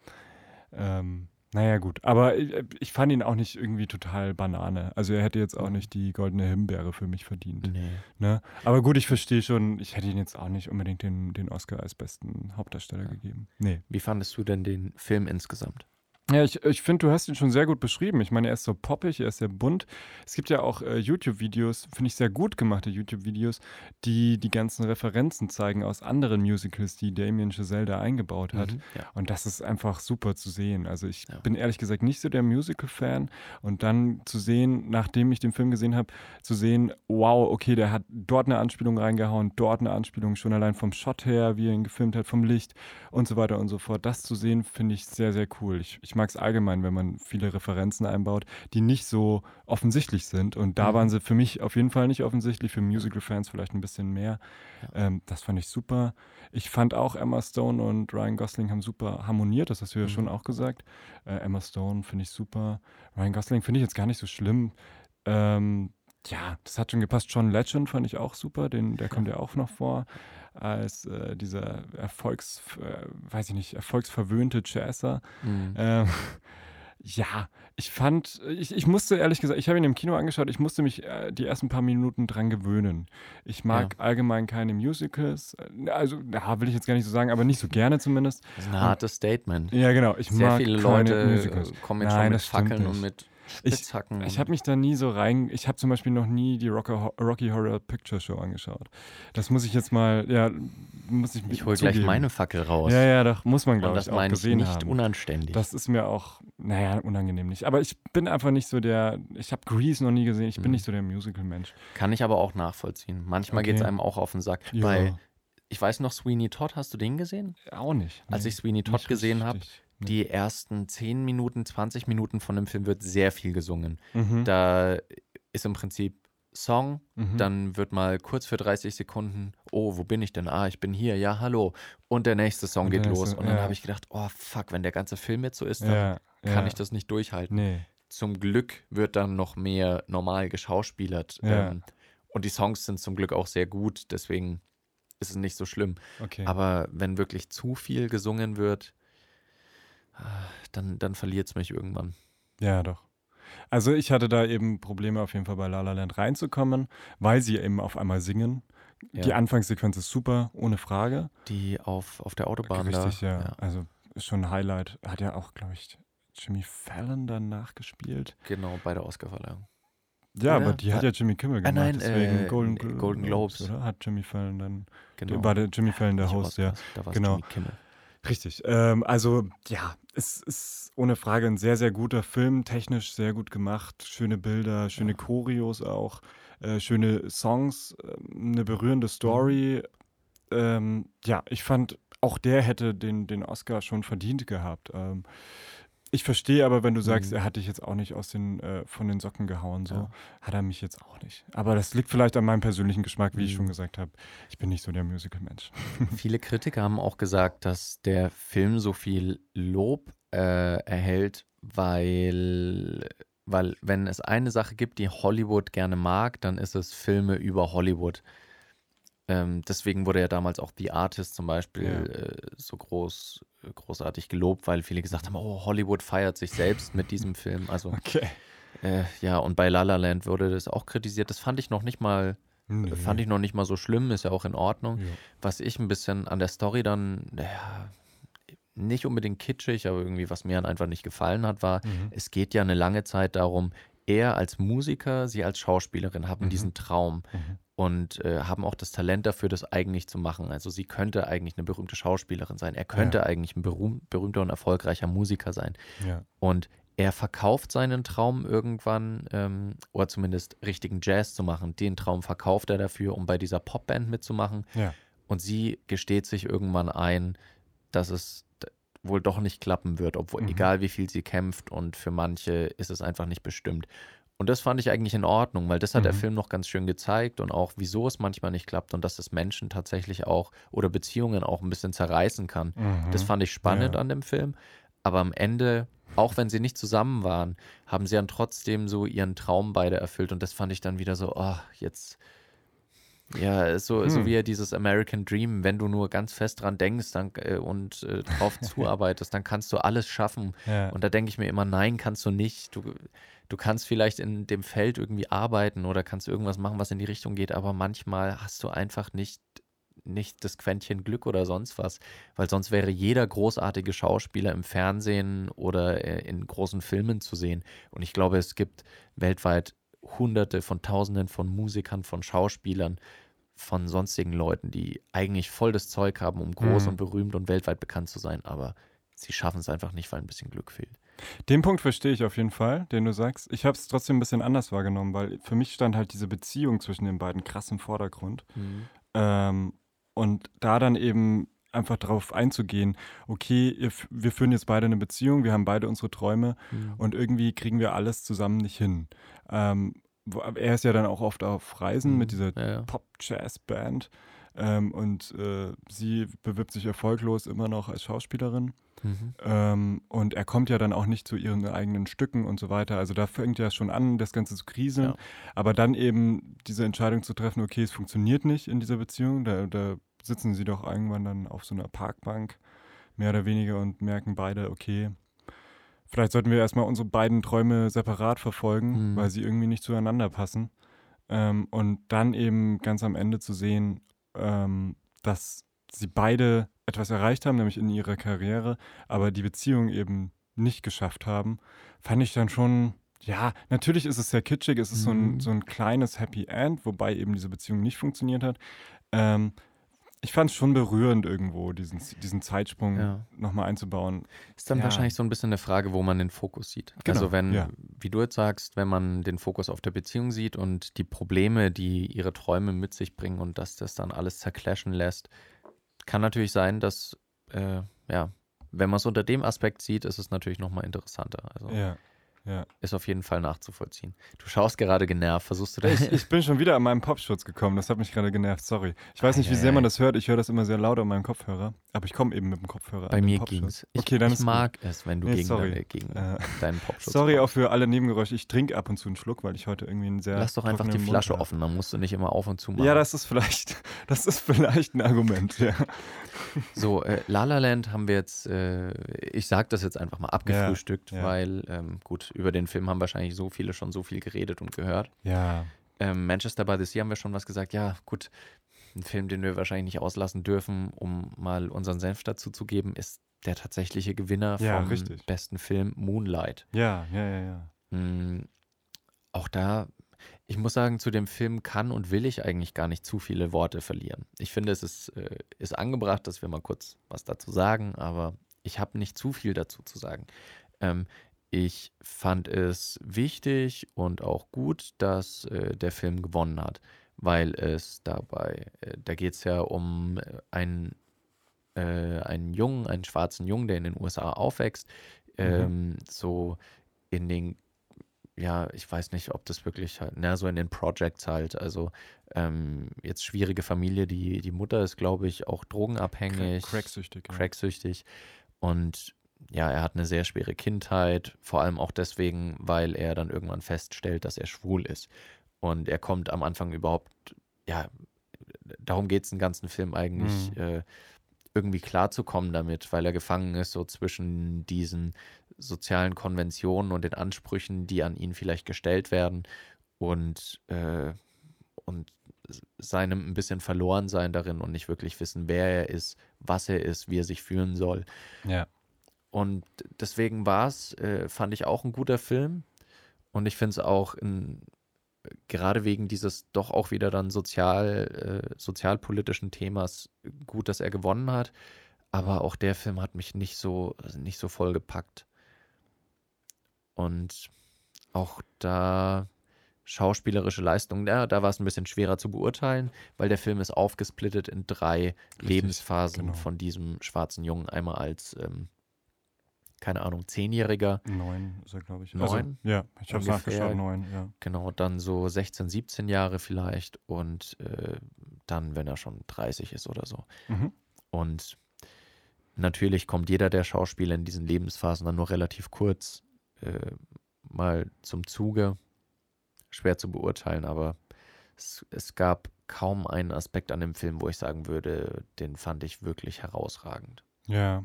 Ähm, naja, gut. Aber ich, ich fand ihn auch nicht irgendwie total Banane. Also er hätte jetzt auch
Mhm.
nicht die goldene Himbeere für mich verdient.
Nee.
Ne? Aber gut, ich verstehe schon, ich hätte ihn jetzt auch nicht unbedingt den, den Oscar als besten Hauptdarsteller
Ja.
gegeben. Nee.
Wie fandest du denn den Film insgesamt?
Ja, ich, ich finde, du hast ihn schon sehr gut beschrieben. Ich meine, er ist so poppig, er ist sehr bunt. Es gibt ja auch äh, YouTube-Videos, finde ich sehr gut gemachte YouTube-Videos, die die ganzen Referenzen zeigen aus anderen Musicals, die Damien Chazelle da eingebaut hat.
Mhm. Ja.
Und das ist einfach super zu sehen. Also ich
Ja.
bin ehrlich gesagt nicht so der Musical-Fan. Und dann zu sehen, nachdem ich den Film gesehen habe, zu sehen, wow, okay, der hat dort eine Anspielung reingehauen, dort eine Anspielung, schon allein vom Shot her, wie er ihn gefilmt hat, vom Licht und so weiter und so fort. Das zu sehen, finde ich sehr, sehr cool. Ich, ich mag es allgemein, wenn man viele Referenzen einbaut, die nicht so offensichtlich sind. Und da
Mhm.
waren sie für mich auf jeden Fall nicht offensichtlich, für Musical-Fans vielleicht ein bisschen mehr.
Ja.
Ähm, das fand ich super. Ich fand auch Emma Stone und Ryan Gosling haben super harmoniert, das hast du ja
Mhm.
schon auch gesagt. Äh, Emma Stone finde ich super. Ryan Gosling finde ich jetzt gar nicht so schlimm. Ähm, ja, das hat schon gepasst. John Legend fand ich auch super, den, der kommt ja auch noch vor als äh, dieser Erfolgs, äh, weiß ich nicht, erfolgsverwöhnte Jazzer.
Mhm.
Ähm, ja, ich fand, ich, ich musste ehrlich gesagt, ich habe ihn im Kino angeschaut, ich musste mich äh, die ersten paar Minuten dran gewöhnen. Ich mag allgemein keine Musicals, äh, also ja, will ich jetzt gar nicht so sagen, aber nicht so gerne zumindest.
Das ist ein hartes Statement.
Ja, genau, ich
Sehr
mag
viele
keine
Leute
Musicals.
äh, kommen jetzt
Nein,
schon mit Fackeln und mit Spitzhacken.
Ich
und-
habe mich da nie so rein. Ich habe zum Beispiel noch nie die Rocker, Rocky Horror Picture Show angeschaut. Das muss ich jetzt mal, ja, muss ich
ich hole gleich meine Fackel raus.
Ja, ja, doch muss man, glaube
das
ich, auch
meine ich
gesehen
nicht
haben.
unanständig.
Das ist mir auch, naja, unangenehm nicht. Aber ich bin einfach nicht so der, ich habe Grease noch nie gesehen, ich bin
Mhm.
nicht so der Musical-Mensch.
Kann ich aber auch nachvollziehen. Manchmal geht es
Okay.
einem auch auf den Sack.
Ja.
Bei, ich weiß noch, Sweeney Todd, hast du den gesehen?
Auch nicht.
Als
nee,
ich Sweeney Todd gesehen habe. Die ersten 10 Minuten, 20 Minuten von dem Film wird sehr viel gesungen.
Mhm.
Da ist im Prinzip Song,
Mhm.
dann wird mal kurz für 30 Sekunden, oh, wo bin ich denn? Ah, ich bin hier, ja, hallo. Und der nächste Song
Und
geht
der
los.
nächste,
Und dann
ja.
habe ich gedacht, oh fuck, wenn der ganze Film jetzt so ist, dann
ja,
kann
ja.
ich das nicht durchhalten.
Nee.
Zum Glück wird dann noch mehr normal geschauspielert. Ähm, und die Songs sind zum Glück auch sehr gut, deswegen ist es nicht so schlimm.
Okay.
Aber wenn wirklich zu viel gesungen wird, dann, dann verliert es mich irgendwann.
Ja, doch. Also ich hatte da eben Probleme auf jeden Fall bei La La Land reinzukommen, weil sie eben auf einmal singen. Die
Ja.
Anfangssequenz ist super, ohne Frage.
Die auf, auf der Autobahn
Richtig,
da.
ja. Also ist schon ein Highlight. Hat ja auch, glaube ich, Jimmy Fallon dann nachgespielt.
Genau, bei der Oscarverleihung.
Ja,
Oder?
aber die hat ja Jimmy Kimmel
Ah,
gemacht,
nein,
deswegen
äh,
Golden,
Golden
Golden
Globes.
Oder? Hat Jimmy Fallon dann,
Genau.
war der Jimmy Fallon der Host, ja.
Da war
genau.
Jimmy Kimmel.
Richtig. Ähm, also ja, es ist ohne Frage ein sehr, sehr guter Film, technisch sehr gut gemacht, schöne Bilder, schöne. Choreos auch, äh, schöne Songs, ähm, eine berührende Story. Ähm, ja, ich fand, auch der hätte den, den Oscar schon verdient gehabt. Ähm, ich verstehe aber, wenn du sagst,
Mhm.
er hat dich jetzt auch nicht aus den, äh, von den Socken gehauen, so
Ja.
hat er mich jetzt auch nicht. Aber das liegt vielleicht an meinem persönlichen Geschmack, wie ich
Mhm.
schon gesagt habe. Ich bin nicht so der Musical-Mensch.
Viele Kritiker haben auch gesagt, dass der Film so viel Lob äh, erhält, weil, weil wenn es eine Sache gibt, die Hollywood gerne mag, dann ist es Filme über Hollywood. Ähm, deswegen wurde ja damals auch The Artist zum Beispiel
Ja.
äh, so groß, großartig gelobt, weil viele gesagt haben, oh, Hollywood feiert sich selbst mit diesem Film. Also
Okay.
äh, ja, und bei La La Land wurde das auch kritisiert. Das fand ich noch nicht mal,
Nee.
fand ich noch nicht mal so schlimm, ist ja auch in Ordnung.
Ja.
Was ich ein bisschen an der Story dann, naja, nicht unbedingt kitschig, aber irgendwie, was mir dann einfach nicht gefallen hat, war,
Mhm.
es geht ja eine lange Zeit darum, er als Musiker, sie als Schauspielerin haben
Mhm.
diesen Traum
Mhm.
Und äh, haben auch das Talent dafür, das eigentlich zu machen. Also sie könnte eigentlich eine berühmte Schauspielerin sein. Er könnte eigentlich ein berühm berühmter und erfolgreicher Musiker sein.
Ja.
Und er verkauft seinen Traum irgendwann, ähm, oder zumindest richtigen Jazz zu machen. Den Traum verkauft er dafür, um bei dieser Popband mitzumachen.
Ja.
Und sie gesteht sich irgendwann ein, dass es wohl doch nicht klappen wird, obwohl
Mhm.
egal wie viel sie kämpft und für manche ist es einfach nicht bestimmt. Und das fand ich eigentlich in Ordnung, weil das hat der
Mhm.
Film noch ganz schön gezeigt und auch, wieso es manchmal nicht klappt und dass es Menschen tatsächlich auch oder Beziehungen auch ein bisschen zerreißen kann. Das
Mhm.
fand ich spannend
Ja.
an dem Film. Aber am Ende, auch wenn sie nicht zusammen waren, haben sie dann trotzdem so ihren Traum beide erfüllt. Und das fand ich dann wieder so, oh, jetzt. Ja, so, so
Hm.
wie dieses American Dream, wenn du nur ganz fest dran denkst dann, äh, und äh, drauf zuarbeitest, dann kannst du alles schaffen.
Ja.
Und da denke ich mir immer, nein, kannst du nicht. Du, du kannst vielleicht in dem Feld irgendwie arbeiten oder kannst irgendwas machen, was in die Richtung geht, aber manchmal hast du einfach nicht, nicht das Quäntchen Glück oder sonst was. Weil sonst wäre jeder großartige Schauspieler im Fernsehen oder äh, in großen Filmen zu sehen. Und ich glaube, es gibt weltweit Hunderte von Tausenden von Musikern, von Schauspielern, von sonstigen Leuten, die eigentlich voll das Zeug haben, um groß
Mhm.
und berühmt und weltweit bekannt zu sein, aber sie schaffen es einfach nicht, weil ein bisschen Glück fehlt.
Den Punkt verstehe ich auf jeden Fall, den du sagst. Ich habe es trotzdem ein bisschen anders wahrgenommen, weil für mich stand halt diese Beziehung zwischen den beiden krass im Vordergrund. Ähm, und da dann eben einfach darauf einzugehen, okay, wir führen jetzt beide eine Beziehung, wir haben beide unsere Träume
Mhm.
und irgendwie kriegen wir alles zusammen nicht hin. Ähm, er ist ja dann auch oft auf Reisen mit dieser
Ja, ja.
Pop-Jazz-Band. Ähm, und äh, sie bewirbt sich erfolglos immer noch als Schauspielerin.
Mhm.
Ähm, und er kommt ja dann auch nicht zu ihren eigenen Stücken und so weiter. Also da fängt ja schon an, das Ganze zu kriseln.
Ja.
Aber dann eben diese Entscheidung zu treffen, okay, es funktioniert nicht in dieser Beziehung. Da, da sitzen sie doch irgendwann dann auf so einer Parkbank, mehr oder weniger, und merken beide, okay, vielleicht sollten wir erstmal unsere beiden Träume separat verfolgen,
Mhm.
weil sie irgendwie nicht zueinander passen. Ähm, und dann eben ganz am Ende zu sehen, ähm, dass sie beide etwas erreicht haben, nämlich in ihrer Karriere, aber die Beziehung eben nicht geschafft haben, fand ich dann schon, ja, natürlich ist es sehr kitschig, es ist so, ein,
Mhm.
so ein kleines Happy End, wobei eben diese Beziehung nicht funktioniert hat. Ähm, ich fand es schon berührend irgendwo, diesen, diesen Zeitsprung
Ja.
nochmal einzubauen.
Ist dann
Ja.
wahrscheinlich so ein bisschen eine Frage, wo man den Fokus sieht.
Genau,
also wenn,
ja.
wie du jetzt sagst, wenn man den Fokus auf der Beziehung sieht und die Probleme, die ihre Träume mit sich bringen und dass das dann alles zerclashen lässt, kann natürlich sein, dass, äh, ja, wenn man es unter dem Aspekt sieht, ist es natürlich nochmal interessanter. Also
Ja, ja.
ist auf jeden Fall nachzuvollziehen. Du schaust gerade genervt, versuchst du da.
Ich, ich bin schon wieder an meinem Popschutz gekommen. Das hat mich gerade genervt. Sorry. Ich weiß nicht, wie sehr man das hört. Ich höre das immer sehr laut an meinem Kopfhörer. Aber ich komme eben mit dem Kopfhörer
Bei
an
mir ging's. Ich,
Okay, dann
ich mag es, wenn du
Nee,
gegen, deine, gegen
Äh,
deinen Popschutz
Sorry auch für alle Nebengeräusche. Ich trinke ab und zu einen Schluck, weil ich heute irgendwie einen sehr.
Lass doch einfach die Flasche offen, dann musst du nicht immer auf und zu machen.
Ja, das ist vielleicht, das ist vielleicht ein Argument. Ja.
So, äh, La La Land haben wir jetzt, äh, ich sag das jetzt einfach mal, abgefrühstückt,
ja.
weil, ähm, gut, über den Film haben wahrscheinlich so viele schon so viel geredet und gehört.
ja.
Ähm, Manchester by the Sea haben wir schon was gesagt. Ja, gut, ein Film, den wir wahrscheinlich nicht auslassen dürfen, um mal unseren Senf dazu zu geben, ist der tatsächliche Gewinner
Ja,
vom
richtig.
besten Film Moonlight.
Ja, ja, ja, ja.
Mm, Auch da, ich muss sagen, zu dem Film kann und will ich eigentlich gar nicht zu viele Worte verlieren. Ich finde, es ist, äh, ist angebracht, dass wir mal kurz was dazu sagen, aber ich habe nicht zu viel dazu zu sagen. Ähm, ich fand es wichtig und auch gut, dass äh, der Film gewonnen hat, weil es dabei, äh, da geht es ja um äh, einen, äh, einen Jungen, einen schwarzen Jungen, der in den USA aufwächst, ähm, so in den ja, ich weiß nicht, ob das wirklich halt, na, so in den Projects halt, also ähm, jetzt schwierige Familie, die, die Mutter ist, glaube ich, auch drogenabhängig,
Cracksüchtig. Ja.
cracksüchtig und ja, er hat eine sehr schwere Kindheit, vor allem auch deswegen, weil er dann irgendwann feststellt, dass er schwul ist. Und er kommt am Anfang überhaupt, ja, darum geht es den ganzen Film eigentlich,
Mhm.
äh, irgendwie klarzukommen damit, weil er gefangen ist, so zwischen diesen sozialen Konventionen und den Ansprüchen, die an ihn vielleicht gestellt werden und, äh, und seinem ein bisschen verloren sein darin und nicht wirklich wissen, wer er ist, was er ist, wie er sich fühlen soll.
Ja.
Und deswegen war es, äh, fand ich auch ein guter Film. Und ich finde es auch in, gerade wegen dieses doch auch wieder dann sozial, äh, sozialpolitischen Themas gut, dass er gewonnen hat. Aber auch der Film hat mich nicht so, nicht so voll gepackt. Und auch da schauspielerische Leistung, ja, da war es ein bisschen schwerer zu beurteilen, weil der Film ist aufgesplittet in drei Lebensphasen
genau.
von diesem schwarzen Jungen. Einmal als, ähm, keine Ahnung, Zehnjähriger,
Neun ist er, glaube ich.
Neun?
Also, ja, ich habe
Ungefähr.
nachgeschaut, neun, ja.
genau, dann so 16, 17 Jahre vielleicht und äh, dann, wenn er schon 30 ist oder so.
Mhm.
Und natürlich kommt jeder der Schauspieler in diesen Lebensphasen dann nur relativ kurz äh, mal zum Zuge. Schwer zu beurteilen, aber es, es gab kaum einen Aspekt an dem Film, wo ich sagen würde, den fand ich wirklich herausragend.
Ja,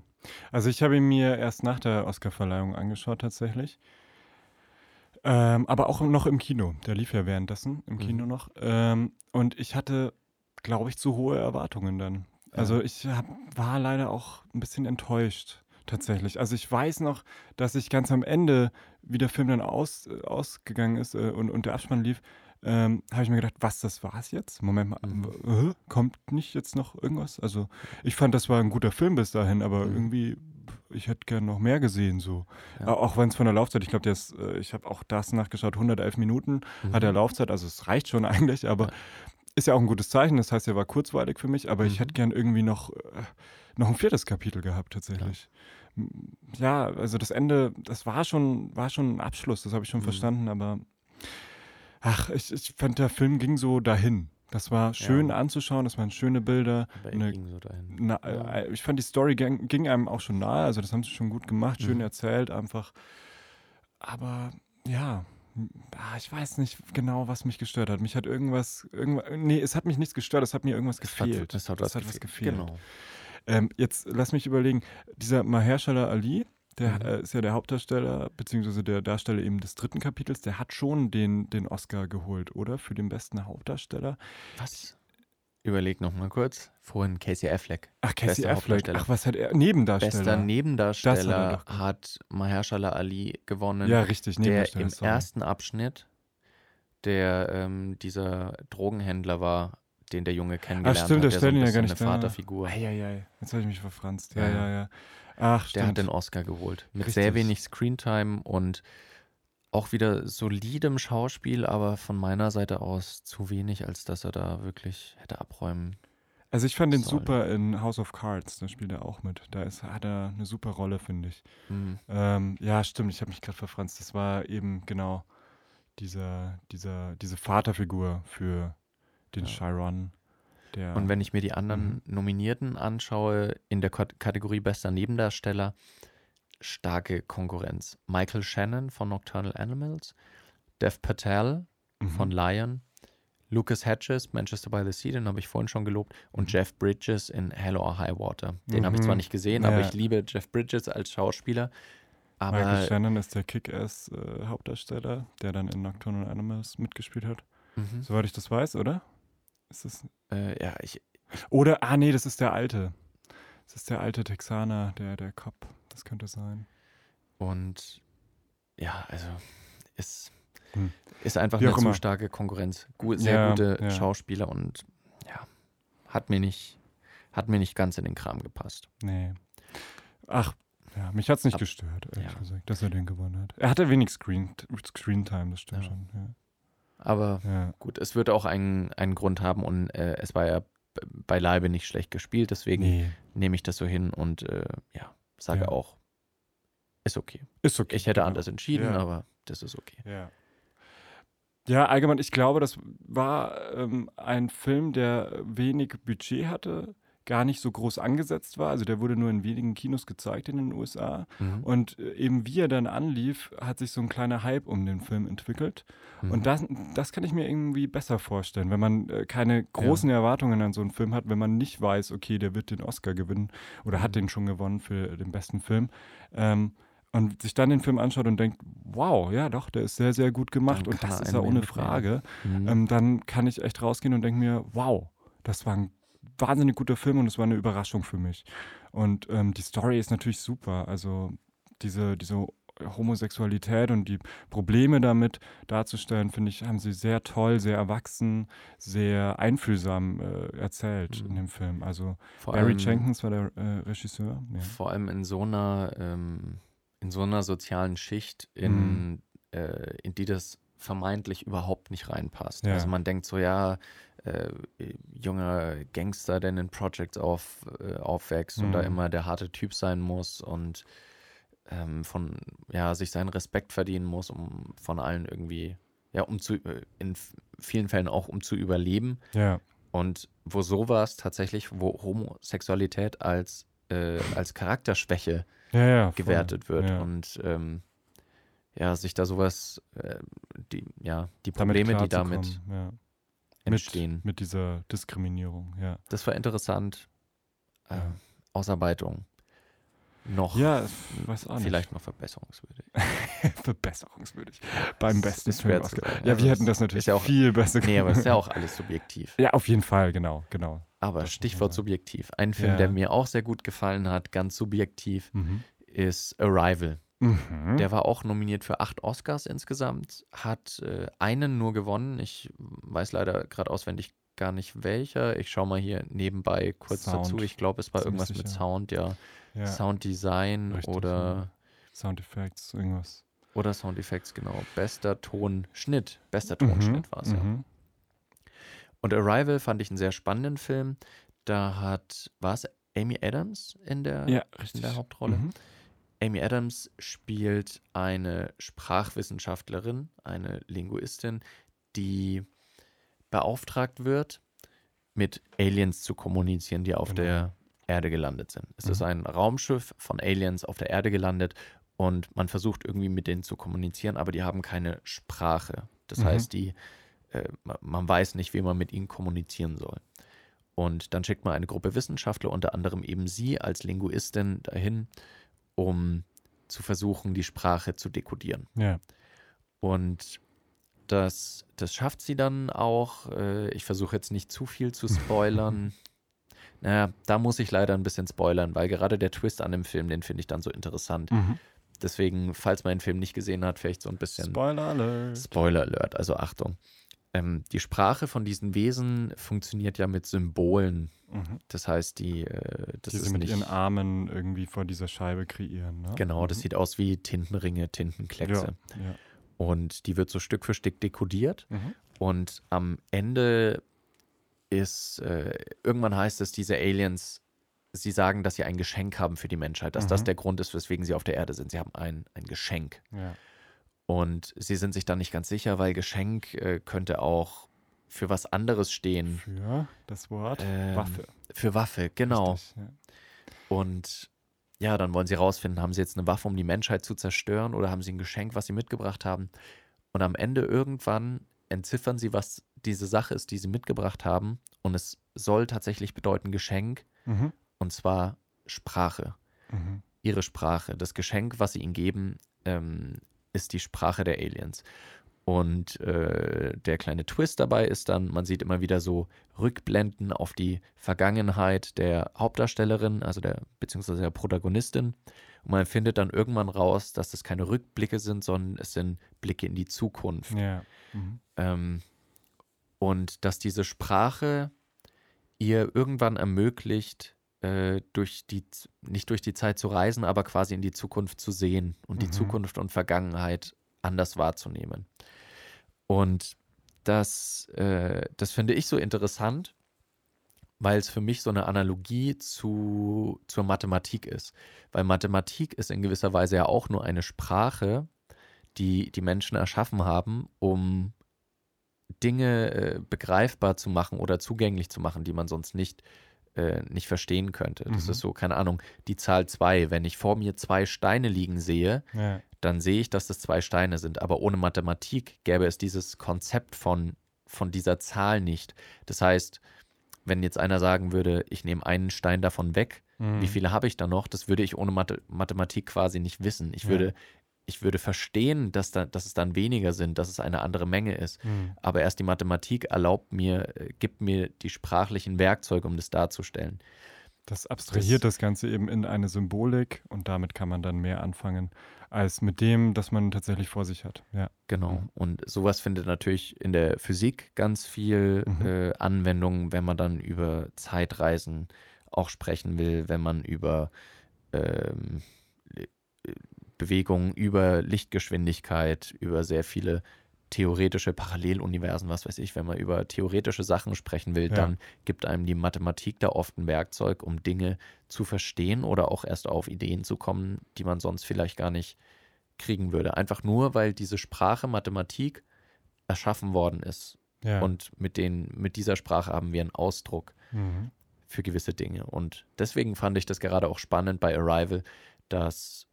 also ich habe ihn mir erst nach der Oscarverleihung angeschaut tatsächlich. Ähm, aber auch noch im Kino. Der lief ja währenddessen im Kino
Mhm.
noch. Ähm, und ich hatte, glaube ich, zu hohe Erwartungen dann. Also ich hab, war leider auch ein bisschen enttäuscht tatsächlich. Also ich weiß noch, dass ich ganz am Ende, wie der Film dann aus, äh, ausgegangen ist äh, und, und der Abspann lief, ähm, habe ich mir gedacht, was, das war's jetzt? Moment mal,
Mhm.
äh, kommt nicht jetzt noch irgendwas? Also ich fand, das war ein guter Film bis dahin, aber
Mhm.
irgendwie, ich hätte gern noch mehr gesehen, so.
Ja.
Auch wenn es von der Laufzeit, ich glaube, der ist, äh, ich habe auch das nachgeschaut, 111 Minuten hat er
Mhm.
Laufzeit, also es reicht schon eigentlich, aber
Ja.
ist ja auch ein gutes Zeichen, das heißt, er war kurzweilig für mich, aber ich
Mhm.
hätte gern irgendwie noch, äh, noch ein viertes Kapitel gehabt, tatsächlich. M- Ja, also das Ende, das war schon, war schon ein Abschluss, das habe ich schon
Mhm.
verstanden, aber ach, ich, ich fand, der Film ging so dahin. Das war schön anzuschauen, das waren schöne Bilder. Eine,
so
na,
Ja.
äh, ich fand die Story ging, ging einem auch schon nahe, also das haben sie schon gut gemacht, schön
Mhm.
erzählt, einfach. Aber ja, ah, ich weiß nicht genau, was mich gestört hat. Mich hat irgendwas, irgendwas, nee, es hat mich nichts gestört, es hat mir irgendwas
Es hat,
gefehlt.
es hat,
Es
was, gefehlt. Genau.
Ähm, jetzt lass mich überlegen, dieser Mahershala Ali, der
Mhm.
äh, ist ja der Hauptdarsteller, beziehungsweise der Darsteller eben des dritten Kapitels, der hat schon den, den Oscar geholt, oder? Für den besten Hauptdarsteller.
Was? Überleg noch mal kurz. Vorhin Casey Affleck.
Ach, Casey
Bester
Affleck. Ach, was hat er? Nebendarsteller.
Bester
hat er
Nebendarsteller
gemacht.
hat Mahershala Ali gewonnen.
ja, richtig,
der im
sorry.
ersten Abschnitt, der ähm, dieser Drogenhändler war, den der Junge kennengelernt
stimmt, der
hat, der so
stellt
ein
ihn ja gar
eine
nicht da.
Vaterfigur.
Eieiei, jetzt habe ich mich verfranst. Ja,
Ja.
ja, ja. Ach,
Der
stimmt.
hat den Oscar geholt. Mit
Richtig.
sehr wenig Screentime und auch wieder solidem Schauspiel, aber von meiner Seite aus zu wenig, als dass er da wirklich hätte abräumen.
also ich fand den
sollen.
super in House of Cards, da spielt er auch mit. Da ist, hat er eine super Rolle, finde ich.
Hm.
Ähm, ja, stimmt, ich habe mich gerade verfranst. Das war eben genau dieser, dieser, diese Vaterfigur für den
Ja.
Chiron. Der,
Und wenn ich mir die anderen Nominierten anschaue, in der Kat- Kategorie bester Nebendarsteller, starke Konkurrenz. Michael Shannon von Nocturnal Animals, Dev Patel
Mhm.
von Lion, Lucas Hedges, Manchester by the Sea, den habe ich vorhin schon gelobt, und Jeff Bridges in Hello or High Water. Den habe ich zwar
Mhm.
nicht gesehen, aber
Ja.
ich liebe Jeff Bridges als Schauspieler. Aber
Michael Shannon ist der Kick-Ass-Hauptdarsteller, der dann in Nocturnal Animals mitgespielt hat.
mhm.
Soweit ich das weiß, oder? Ist das,
äh, ja, ich,
oder, ah nee, das ist der alte. Das ist der alte Texaner, der, der Cop. Das könnte sein.
Und ja, also ist,
Hm.
ist einfach
Wie
eine zu
immer.
starke Konkurrenz. Gut, sehr
Ja,
gute
ja.
Schauspieler und ja, hat mir nicht, hat mir nicht ganz in den Kram gepasst.
Nee. Ach, ja, mich hat es nicht
Ab-
gestört, ehrlich
ja.
gesagt, dass er den gewonnen hat. Er hatte wenig Screen, Screen Time, das stimmt
Ja.
schon.
Aber
Ja.
gut, es wird auch einen, einen Grund haben und äh, es war ja beileibe nicht schlecht gespielt, deswegen
Nee,
nehme ich das so hin und äh, ja, sage
Ja.
auch, ist okay.
ist okay.
Ich hätte
genau.
anders entschieden,
Ja.
aber das ist okay.
Ja. Ja, allgemein, ich glaube, das war ähm, ein Film, der wenig Budget hatte, gar nicht so groß angesetzt war. Also der wurde nur in wenigen Kinos gezeigt in den USA.
Mhm.
Und äh, eben wie er dann anlief, hat sich so ein kleiner Hype um den Film entwickelt.
Mhm.
Und das, das kann ich mir irgendwie besser vorstellen, wenn man äh, keine großen Erwartungen an so einen Film hat, wenn man nicht weiß, okay, der wird den Oscar gewinnen oder hat
Mhm.
den schon gewonnen für den besten Film. Ähm, und sich dann den Film anschaut und denkt, wow, ja doch, der ist sehr, sehr gut gemacht und das ist ja ohne. Frage,
Mhm.
ähm, dann kann ich echt rausgehen und denke mir, wow, das war ein wahnsinnig guter Film und es war eine Überraschung für mich. Und ähm, die Story ist natürlich super. Also diese, diese Homosexualität und die Probleme damit darzustellen, finde ich, haben sie sehr toll, sehr erwachsen, sehr einfühlsam äh, erzählt
Mhm.
in dem Film. Also
Vor
Barry
allem-
Jenkins war der äh, Regisseur. Ja.
Vor allem in so einer, ähm, in so einer sozialen Schicht, in,
Mhm.
äh, in die das vermeintlich überhaupt nicht reinpasst.
Ja.
Also man denkt so, ja, äh, junger Gangster, der in den Projects auf, äh, aufwächst und da
Mhm.
immer der harte Typ sein muss und ähm, von, ja, sich seinen Respekt verdienen muss, um von allen irgendwie, ja, um zu, äh, in vielen Fällen auch um zu überleben.
ja.
Und wo sowas tatsächlich, wo Homosexualität als, äh, als Charakterschwäche
Ja, ja,
gewertet wird
Ja.
und ähm, ja, sich da sowas, äh, die, ja, die
Damit
Probleme, die damit
ja.
Entstehen.
Mit, mit dieser Diskriminierung, ja.
Das war interessant. Äh,
Ja.
Ausarbeitung. Noch
Ja, weiß auch nicht.
vielleicht noch verbesserungswürdig.
verbesserungswürdig. Beim besten
ist
Film
zu sagen.
Ja,
Also
wir hätten das natürlich
ja auch-
viel besser
Nee, aber es ist ja auch alles subjektiv.
Ja, auf jeden Fall, genau, genau.
Aber
Das
Stichwort subjektiv. Ein Film,
Ja.
der mir auch sehr gut gefallen hat, ganz subjektiv,
Mhm.
ist Arrival.
Mhm.
Der war auch nominiert für acht Oscars insgesamt, hat äh, einen nur gewonnen. Ich weiß leider gerade auswendig gar nicht welcher. Ich schaue mal hier nebenbei kurz
Sound.
dazu. Ich glaube, es war
Ziemlich
irgendwas mit
sicher.
Sound, ja.
ja.
Sounddesign
Richtig,
oder,
Soundeffects, irgendwas.
oder Soundeffects, genau. Bester Tonschnitt. Bester Tonschnitt war es ja.
Mhm.
Und Arrival fand ich einen sehr spannenden Film. Da hat, war es Amy Adams in der,
Ja,
in der Hauptrolle?
Mhm.
Amy Adams spielt eine Sprachwissenschaftlerin, eine Linguistin, die beauftragt wird, mit Aliens zu kommunizieren, die auf
Genau.
der Erde gelandet sind. Es ist
Mhm.
ein Raumschiff von Aliens auf der Erde gelandet und man versucht irgendwie mit denen zu kommunizieren, aber die haben keine Sprache. Das
Mhm.
heißt, die, äh, ma- man weiß nicht, wie man mit ihnen kommunizieren soll. Und dann schickt man eine Gruppe Wissenschaftler, unter anderem eben sie als Linguistin, dahin, um zu versuchen, die Sprache zu dekodieren.
Ja.
Und das, das schafft sie dann auch. Äh, Ich versuche jetzt nicht zu viel zu spoilern. naja, da muss ich leider ein bisschen spoilern, weil gerade der Twist an dem Film, den finde ich dann so interessant.
Mhm.
Deswegen, falls man den Film nicht gesehen hat, vielleicht so ein bisschen
Spoiler Alert.
Spoiler Alert, also Achtung. Ähm, die Sprache von diesen Wesen funktioniert ja mit Symbolen.
Mhm.
Das heißt, die, äh, das
die sie mit
nicht,
ihren Armen irgendwie vor dieser Scheibe kreieren. Ne?
genau, das
Mhm.
sieht aus wie Tintenringe, Tintenkleckse.
Ja. Ja.
Und die wird so Stück für Stück dekodiert.
Mhm.
Und am Ende ist, äh, irgendwann heißt es, diese Aliens, sie sagen, dass sie ein Geschenk haben für die Menschheit, dass das
Mhm.
der Grund ist, weswegen sie auf der Erde sind. Sie haben ein, ein Geschenk.
ja.
Und sie sind sich dann nicht ganz sicher, weil Geschenk äh, könnte auch für was anderes stehen.
Für das Wort
Ähm,
Waffe.
Für Waffe, genau.
Richtig, ja.
Und ja, dann wollen sie rausfinden, haben sie jetzt eine Waffe, um die Menschheit zu zerstören oder haben sie ein Geschenk, was sie mitgebracht haben? Und am Ende irgendwann entziffern sie, was diese Sache ist, die sie mitgebracht haben. Und es soll tatsächlich bedeuten Geschenk,
Mhm.
und zwar Sprache.
Mhm.
Ihre Sprache. Das Geschenk, was sie ihnen geben, ähm, ist die Sprache der Aliens. Und äh, der kleine Twist dabei ist dann, man sieht immer wieder so Rückblenden auf die Vergangenheit der Hauptdarstellerin, also der beziehungsweise der Protagonistin. Und man findet dann irgendwann raus, dass das keine Rückblicke sind, sondern es sind Blicke in die Zukunft.
Ja. Mhm.
Ähm, und dass diese Sprache ihr irgendwann ermöglicht, äh, durch die, nicht durch die Zeit zu reisen, aber quasi in die Zukunft zu sehen und die
Mhm.
Zukunft und Vergangenheit anders wahrzunehmen. Und das, äh, das finde ich so interessant, weil es für mich so eine Analogie zu, zur Mathematik ist. Weil Mathematik ist in gewisser Weise ja auch nur eine Sprache, die die Menschen erschaffen haben, um Dinge äh, begreifbar zu machen oder zugänglich zu machen, die man sonst nicht, äh, nicht verstehen könnte. Das
Mhm.
ist so, keine Ahnung, die Zahl 2. Wenn ich vor mir zwei Steine liegen sehe,
Ja.
dann sehe ich, dass das zwei Steine sind. Aber ohne Mathematik gäbe es dieses Konzept von, von dieser Zahl nicht. Das heißt, wenn jetzt einer sagen würde, ich nehme einen Stein davon weg,
Mhm.
wie viele habe ich da noch? Das würde ich ohne Mathe Mathematik quasi nicht wissen. Ich
Ja.
würde, ich würde verstehen, dass, da, dass es dann weniger sind, dass es eine andere Menge ist.
Mhm.
Aber erst die Mathematik erlaubt mir, äh, gibt mir die sprachlichen Werkzeuge, um das darzustellen.
Das abstrahiert das, Ganze eben in eine Symbolik und damit kann man dann mehr anfangen als mit dem, das man tatsächlich vor sich hat. Ja.
Genau. Und sowas findet natürlich in der Physik ganz viel
Mhm.
äh, Anwendung, wenn man dann über Zeitreisen auch sprechen will, wenn man über ähm, äh, Bewegungen über Lichtgeschwindigkeit, über sehr viele theoretische Paralleluniversen, was weiß ich, wenn man über theoretische Sachen sprechen will,
Ja.
dann gibt einem die Mathematik da oft ein Werkzeug, um Dinge zu verstehen oder auch erst auf Ideen zu kommen, die man sonst vielleicht gar nicht kriegen würde. Einfach nur, weil diese Sprache Mathematik erschaffen worden ist.
ja.
Und mit, den, mit dieser Sprache haben wir einen Ausdruck
Mhm.
für gewisse Dinge. Und deswegen fand ich das gerade auch spannend bei Arrival, dass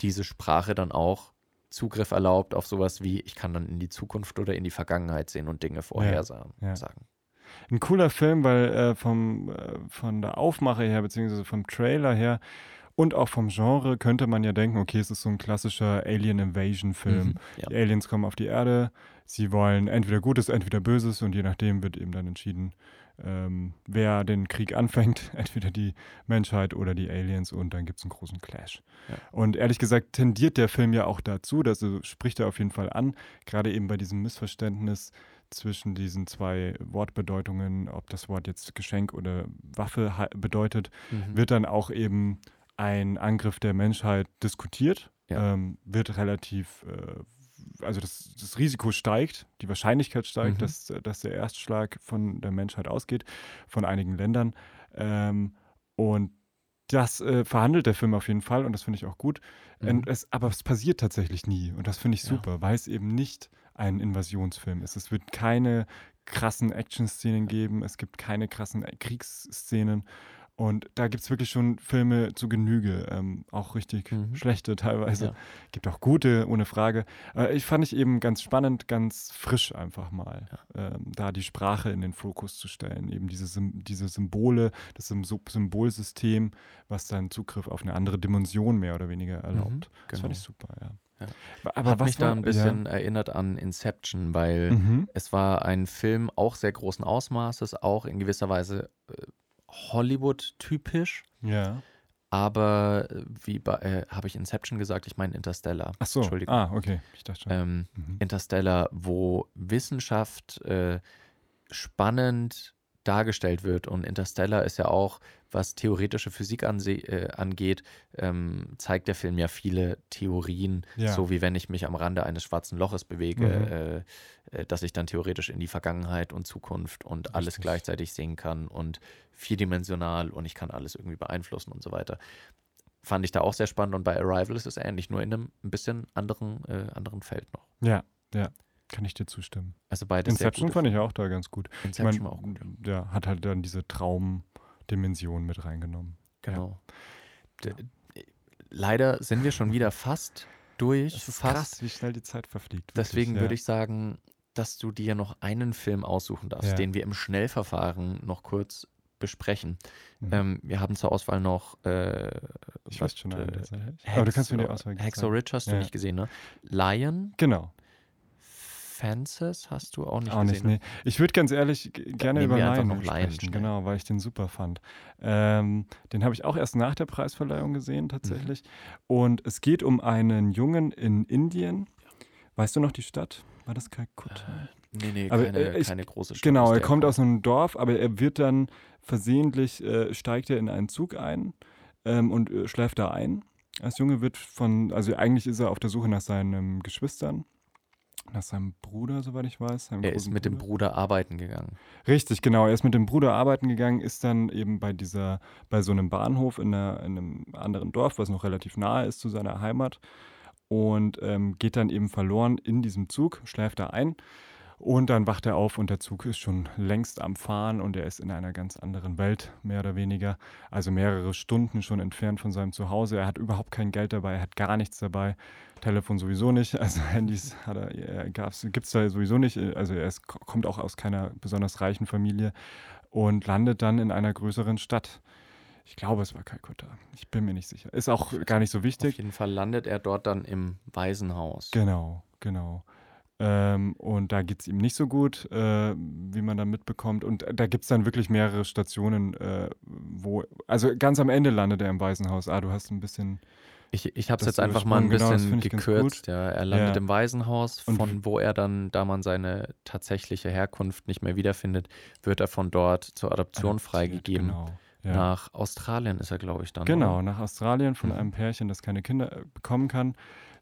diese Sprache dann auch Zugriff erlaubt auf sowas wie, ich kann dann in die Zukunft oder in die Vergangenheit sehen und Dinge vorhersagen.
ja.
sagen.
Ein cooler Film, weil äh, vom, äh, von der Aufmache her, beziehungsweise vom Trailer her und auch vom Genre könnte man ja denken, okay, es ist so ein klassischer Alien Invasion Film.
Mhm, ja.
Die Aliens kommen auf die Erde, sie wollen entweder Gutes, entweder Böses und je nachdem wird eben dann entschieden, ähm, wer den Krieg anfängt, entweder die Menschheit oder die Aliens und dann gibt es einen großen Clash.
Ja.
Und ehrlich gesagt tendiert der Film ja auch dazu, das spricht er auf jeden Fall an, gerade eben bei diesem Missverständnis zwischen diesen zwei Wortbedeutungen, ob das Wort jetzt Geschenk oder Waffe bedeutet,
Mhm.
wird dann auch eben ein Angriff der Menschheit diskutiert,
Ja.
ähm, wird relativ, äh, also das, das Risiko steigt, die Wahrscheinlichkeit steigt,
Mhm.
dass, dass der Erstschlag von der Menschheit ausgeht, von einigen Ländern. Ähm, und das äh, verhandelt der Film auf jeden Fall und das finde ich auch gut.
Mhm.
Es, aber es passiert tatsächlich nie und das finde ich
Ja.
super, weil es eben nicht ein Invasionsfilm ist. Es wird keine krassen Action-Szenen geben, es gibt keine krassen Kriegsszenen. Und da gibt es wirklich schon Filme zu Genüge, ähm, auch richtig mhm. schlechte teilweise. Ja. Gibt auch gute, ohne Frage. Äh, ich fand ich eben ganz spannend, ganz frisch einfach mal, ja. ähm, da die Sprache in den Fokus zu stellen. Eben diese, diese Symbole, das Symbolsystem, was dann Zugriff auf eine andere Dimension mehr oder weniger erlaubt. Mhm, genau. Das fand ich genau. super, ja.
Ja. Aber Hat was mich da ein bisschen ja. erinnert an Inception, weil mhm. es war ein Film auch sehr großen Ausmaßes, auch in gewisser Weise äh, Hollywood-typisch.
Ja.
Aber äh, wie äh, habe ich Inception gesagt? Ich meine Interstellar.
Ach so. Entschuldigung. Ah, okay. Ich dachte schon.
Ähm, mhm. Interstellar, wo Wissenschaft äh, spannend dargestellt wird. Und Interstellar ist ja auch, was theoretische Physik äh, angeht, ähm, zeigt der Film ja viele Theorien, ja. so wie wenn ich mich am Rande eines schwarzen Loches bewege, mhm. äh, äh dass ich dann theoretisch in die Vergangenheit und Zukunft und Richtig. alles gleichzeitig sehen kann und vierdimensional und ich kann alles irgendwie beeinflussen und so weiter. Fand ich da auch sehr spannend und bei Arrival ist es ähnlich, nur in einem ein bisschen anderen, äh, anderen Feld noch.
Ja, ja. Kann ich dir zustimmen.
Also beides
Inception fand ich auch da ganz gut.
Inception ich mein, war auch gut.
Der hat halt dann diese Traumdimension mit reingenommen.
Genau. Ja. Leider sind wir schon wieder fast durch.
Das ist
fast.
krass, wie schnell die Zeit verfliegt.
Wirklich, Deswegen ja. würde ich sagen, dass du dir noch einen Film aussuchen darfst, ja. den wir im Schnellverfahren noch kurz besprechen. Mhm. Ähm, wir haben zur Auswahl noch äh,
ich was, weiß schon äh,
Aber du kannst mir die Auswahl Hexo Rich hast du nicht gesehen, ne? Lion.
Genau.
Fences hast du auch nicht
auch
gesehen.
Nicht, ne? nee. Ich würde ganz ehrlich gerne über Lion noch Lion sprechen, genau, weil ich den super fand. Ähm, den habe ich auch erst nach der Preisverleihung gesehen tatsächlich. Mhm. Und es geht um einen Jungen in Indien. Weißt du noch die Stadt? War das Kalkutta?
Äh, nee, nee, aber, keine, äh, ich, keine große Stadt.
Genau, er kommt aus einem Dorf, aber er wird dann versehentlich, äh, steigt er in einen Zug ein ähm, und äh, schläft da ein. Als Junge wird von, also eigentlich ist er auf der Suche nach seinen Geschwistern nach seinem Bruder, soweit ich weiß.
Er ist mit Bruder. dem Bruder arbeiten gegangen.
Richtig, genau. Er ist mit dem Bruder arbeiten gegangen, ist dann eben bei dieser, bei so einem Bahnhof in, einer, in einem anderen Dorf, was noch relativ nahe ist zu seiner Heimat. Und ähm, geht dann eben verloren in diesem Zug, schläft da ein und dann wacht er auf und der Zug ist schon längst am Fahren und er ist in einer ganz anderen Welt, mehr oder weniger. Also mehrere Stunden schon entfernt von seinem Zuhause. Er hat überhaupt kein Geld dabei, er hat gar nichts dabei. Telefon sowieso nicht. Also Handys hat er, gibt es da sowieso nicht. Also er ist, kommt auch aus keiner besonders reichen Familie und landet dann in einer größeren Stadt. Ich glaube, es war Kalkutta. Ich bin mir nicht sicher. Ist auch gar nicht so wichtig. Auf
jeden Fall landet er dort dann im Waisenhaus.
Genau, genau. Ähm, und da geht es ihm nicht so gut, äh, wie man dann mitbekommt. Und da gibt es dann wirklich mehrere Stationen, äh, wo, also ganz am Ende landet er im Waisenhaus. Ah, du hast ein bisschen.
Ich, ich habe es jetzt einfach mal ein genau, bisschen genau, gekürzt. Ja, er landet ja. im Waisenhaus, von und wo er dann, da man seine tatsächliche Herkunft nicht mehr wiederfindet, wird er von dort zur Adoption freigegeben. Genau. Ja. Nach Australien ist er, glaube ich, dann.
Genau, oder? nach Australien von mhm. einem Pärchen, das keine Kinder äh, bekommen kann.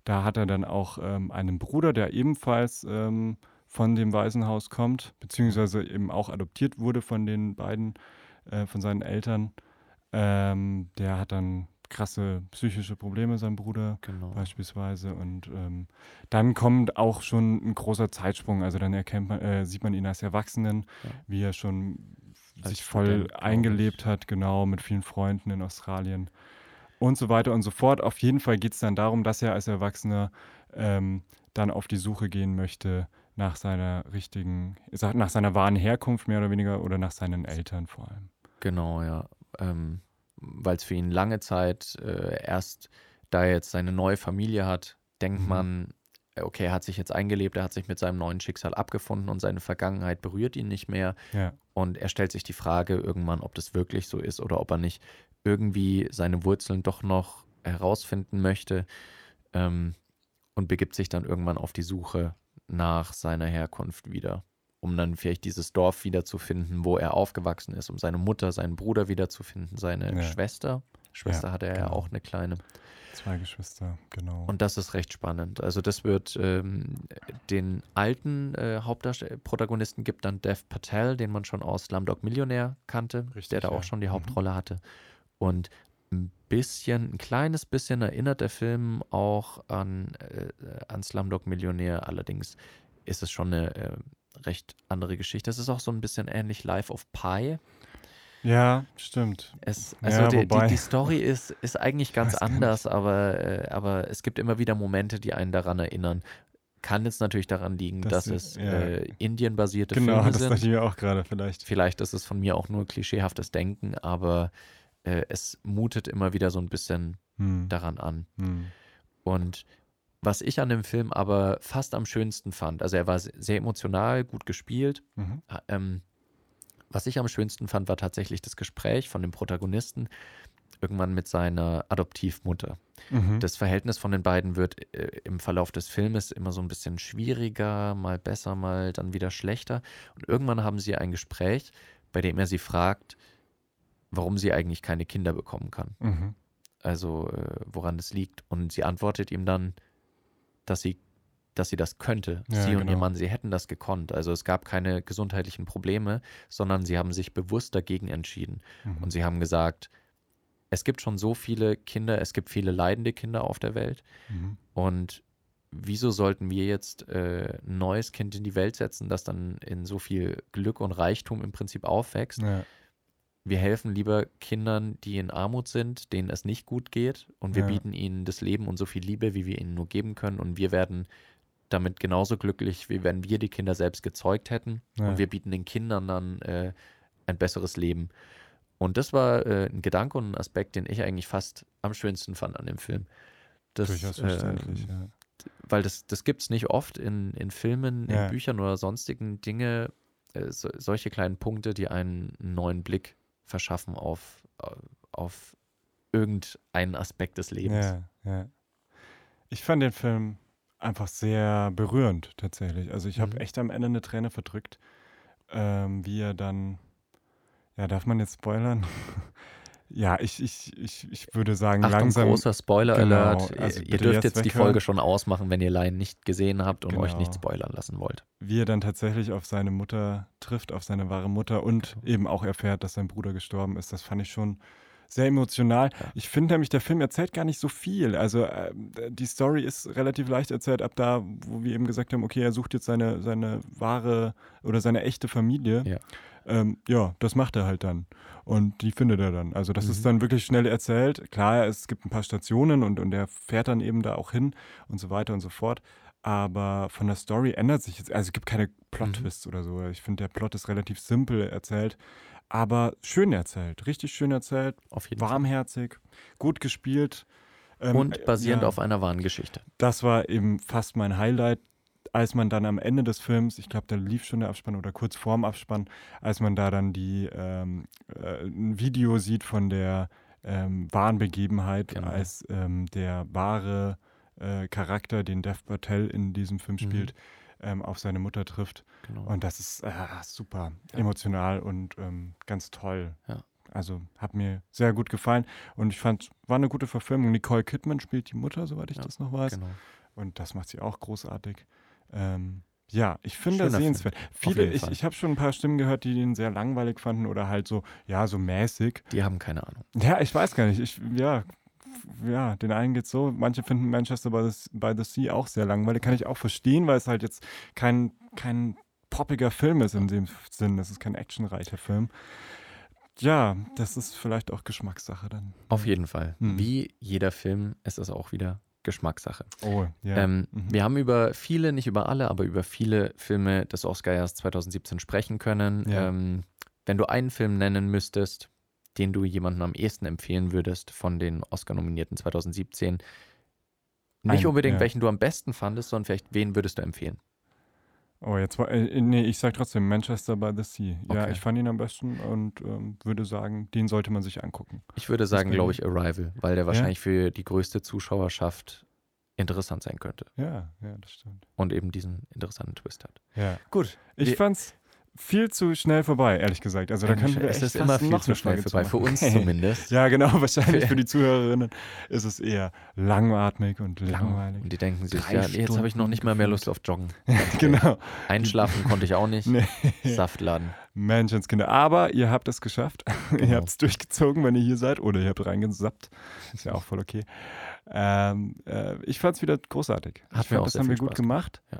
Da hat er dann auch ähm, einen Bruder, der ebenfalls ähm, von dem Waisenhaus kommt, beziehungsweise eben auch adoptiert wurde von den beiden, äh, von seinen Eltern. Ähm, der hat dann krasse psychische Probleme, sein Bruder genau. beispielsweise. Und ähm, dann kommt auch schon ein großer Zeitsprung. Also dann erkennt man, äh, sieht man ihn als Erwachsenen, ja. wie er schon als sich voll Student, eingelebt hat, genau, mit vielen Freunden in Australien und so weiter und so fort. Auf jeden Fall geht es dann darum, dass er als Erwachsener ähm, dann auf die Suche gehen möchte nach seiner richtigen, nach seiner wahren Herkunft mehr oder weniger oder nach seinen Eltern vor allem.
Genau, ja. Ähm, Weil es für ihn lange Zeit äh, erst, da er jetzt seine neue Familie hat, denkt mhm. man, okay, er hat sich jetzt eingelebt, er hat sich mit seinem neuen Schicksal abgefunden und seine Vergangenheit berührt ihn nicht mehr.
Ja.
Und er stellt sich die Frage irgendwann, ob das wirklich so ist oder ob er nicht irgendwie seine Wurzeln doch noch herausfinden möchte ähm, und begibt sich dann irgendwann auf die Suche nach seiner Herkunft wieder, um dann vielleicht dieses Dorf wiederzufinden, wo er aufgewachsen ist, um seine Mutter, seinen Bruder wiederzufinden, seine ja. Schwester. Schwester ja, hatte er genau. ja auch eine kleine.
Zwei Geschwister, genau.
Und das ist recht spannend. Also das wird ähm, den alten äh, Hauptprotagonisten gibt dann Dev Patel, den man schon aus Slumdog Millionär kannte, Richtig, der da ja. auch schon die mhm. Hauptrolle mhm. hatte. Und ein bisschen, ein kleines bisschen erinnert der Film auch an, äh, an Slumdog Millionär. Allerdings ist es schon eine äh, recht andere Geschichte. Es ist auch so ein bisschen ähnlich Life of Pi.
Ja, stimmt.
Es, also
Ja,
die, die, die Story ist, ist eigentlich ganz anders, aber, äh, aber es gibt immer wieder Momente, die einen daran erinnern. Kann jetzt natürlich daran liegen,
Das
dass
ist-
es
ja.
äh, Indien-basierte
Genau,
Filme
das dachte
sind.
ich mir auch gerade vielleicht.
Vielleicht ist es von mir auch nur klischeehaftes Denken, aber äh, es mutet immer wieder so ein bisschen
Hm.
daran an.
Hm.
Und was ich an dem Film aber fast am schönsten fand, also er war se- sehr emotional, gut gespielt.
Mhm.
Ähm, was ich am schönsten fand, war tatsächlich das Gespräch von dem Protagonisten irgendwann mit seiner Adoptivmutter.
Mhm.
Das Verhältnis von den beiden wird äh, im Verlauf des Filmes immer so ein bisschen schwieriger, mal besser, mal dann wieder schlechter. Und irgendwann haben sie ein Gespräch, bei dem er sie fragt, warum sie eigentlich keine Kinder bekommen kann.
Mhm.
Also äh, woran das liegt. Und sie antwortet ihm dann, dass sie, dass sie das könnte.
Ja,
sie und ihr
genau.
Mann, sie hätten das gekonnt. Also es gab keine gesundheitlichen Probleme, sondern sie haben sich bewusst dagegen entschieden.
Mhm.
Und sie haben gesagt, es gibt schon so viele Kinder, es gibt viele leidende Kinder auf der Welt.
Mhm.
Und wieso sollten wir jetzt äh, ein neues Kind in die Welt setzen, das dann in so viel Glück und Reichtum im Prinzip aufwächst?
Ja.
Wir helfen lieber Kindern, die in Armut sind, denen es nicht gut geht, und wir
Ja.
bieten ihnen das Leben und so viel Liebe, wie wir ihnen nur geben können. Und wir werden damit genauso glücklich, wie wenn wir die Kinder selbst gezeugt hätten.
Ja.
Und wir bieten den Kindern dann äh, ein besseres Leben. Und das war äh, ein Gedanke und ein Aspekt, den ich eigentlich fast am schönsten fand an dem Film. Das,
Durchaus verständlich,
ähm,
ja.
weil das, das gibt es nicht oft in, in Filmen, in Büchern oder sonstigen Dinge, äh, so, solche kleinen Punkte, die einen neuen Blick verschaffen auf, äh, auf irgendeinen Aspekt des Lebens.
Ja, ja. Ich fand den Film einfach sehr berührend tatsächlich. Also ich habe
Mhm.
echt am Ende eine Träne verdrückt, ähm, wie er dann, ja, darf man jetzt spoilern? ja, ich, ich, ich, ich würde sagen,
Achtung,
langsam.
großer Spoiler-Alert.
Genau, also
ihr dürft
jetzt
jetzt die. Folge schon ausmachen, wenn ihr Laien nicht gesehen habt und euch
Genau.
nicht spoilern lassen wollt.
wie er dann tatsächlich auf seine Mutter trifft, auf seine wahre Mutter und
Genau.
eben auch erfährt, dass sein Bruder gestorben ist. Das fand ich schon sehr emotional.
Ja.
Ich finde nämlich, der Film erzählt gar nicht so viel. Also äh, die Story ist relativ leicht erzählt, ab da, wo wir eben gesagt haben, okay, er sucht jetzt seine, seine wahre oder seine echte Familie.
Ja.
Ähm, ja, das macht er halt dann. Und die findet er dann. Also das
Mhm.
ist dann wirklich schnell erzählt. Klar, es gibt ein paar Stationen und, und er fährt dann eben da auch hin und so weiter und so fort. Aber von der Story ändert sich jetzt, also es gibt keine Plot-Twists oder so. Ich finde, der Plot ist relativ simpel erzählt, aber schön erzählt, richtig schön erzählt,
Auf jeden
warmherzig, gut gespielt. Ähm,
Fall. Und basierend
ja,
auf einer wahren Geschichte.
Das war eben fast mein Highlight, als man dann am Ende des Films, ich glaube, da lief schon der Abspann oder kurz vorm Abspann, als man da dann die ähm, äh, ein Video sieht von der ähm, wahren Begebenheit,
Genau.
als ähm, der wahre äh, Charakter, den Dev Patel in diesem Film
Mhm.
spielt, ähm, auf seine Mutter trifft.
Genau.
Und das ist äh, super
Ja.
emotional und ähm, ganz toll.
Ja.
Also hat mir sehr gut gefallen und ich fand, war eine gute Verfilmung. Nicole Kidman spielt die Mutter, soweit ich
Ja,
das noch weiß.
genau.
Und das macht sie auch großartig. Ähm, ja, ich finde das sehenswert. Viele, ich, ich habe schon ein paar Stimmen gehört, die ihn sehr langweilig fanden oder halt so, ja, so mäßig.
Die haben keine Ahnung.
Ja, ich weiß gar nicht. Ich, ja, ja, den einen geht's so. Manche finden Manchester by the, by the Sea auch sehr langweilig. Kann ich auch verstehen, weil es halt jetzt kein, kein poppiger Film ist in dem Sinn. Es ist kein actionreicher Film. Ja, das ist vielleicht auch Geschmackssache dann.
Auf jeden Fall.
Mhm.
Wie jeder Film ist es auch wieder Geschmackssache.
Oh, ja.
Ähm,
Mhm.
Wir haben über viele, nicht über alle, aber über viele Filme des Oscars 2017 sprechen können.
Ja.
Ähm, wenn du einen Film nennen müsstest, den du jemandem am ehesten empfehlen würdest von den Oscar-Nominierten 2017, nicht
Ein-
unbedingt
ja.
welchen du am besten fandest, sondern vielleicht wen würdest du empfehlen?
Oh, jetzt war, äh, nee, ich sag trotzdem Manchester by the Sea. Ja,
Okay.
ich fand ihn am besten und ähm, würde sagen, den sollte man sich angucken.
Ich würde sagen, glaube ich, Arrival, weil der wahrscheinlich für die größte Zuschauerschaft interessant sein könnte
Ja, ja, das stimmt.
und eben diesen interessanten Twist hat.
Ja.
Gut,
Ich
wir-
fand's viel zu schnell vorbei, ehrlich gesagt. Also da können wir
es ist immer viel zu schnell vorbei, für uns zumindest.
Ja, genau. Wahrscheinlich für die Zuhörerinnen ist es eher langatmig und langweilig.
Und die denken sich,
Drei
ja, jetzt habe ich noch nicht mal mehr Lust auf Joggen.
genau.
Einschlafen konnte ich auch nicht.
Nee.
Saftladen.
Menschenskinder. Aber ihr habt es geschafft.
Genau.
ihr habt es durchgezogen, wenn ihr hier seid. Oder ihr habt reingesappt. Ist ja auch voll okay. Ähm, äh, ich fand es wieder großartig.
Hat
ich
mir
fand,
auch
das haben wir gut gemacht.
Ja.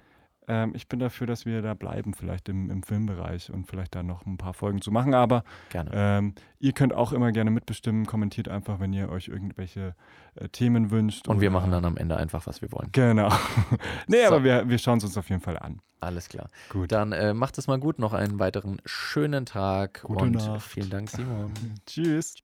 Ähm, ich bin dafür, dass wir da bleiben, vielleicht im, im Filmbereich und vielleicht da noch ein paar Folgen zu machen. Aber ähm, ihr könnt auch immer gerne mitbestimmen. Kommentiert einfach, wenn ihr euch irgendwelche äh, Themen wünscht.
Und wir machen dann am Ende einfach, was wir wollen.
Genau. nee, so. aber wir, wir schauen es uns auf jeden Fall an.
Alles klar. Gut. Dann äh, macht es mal gut. Noch einen weiteren schönen Tag.
Gute
und
Nacht.
vielen Dank, Simon.
Tschüss.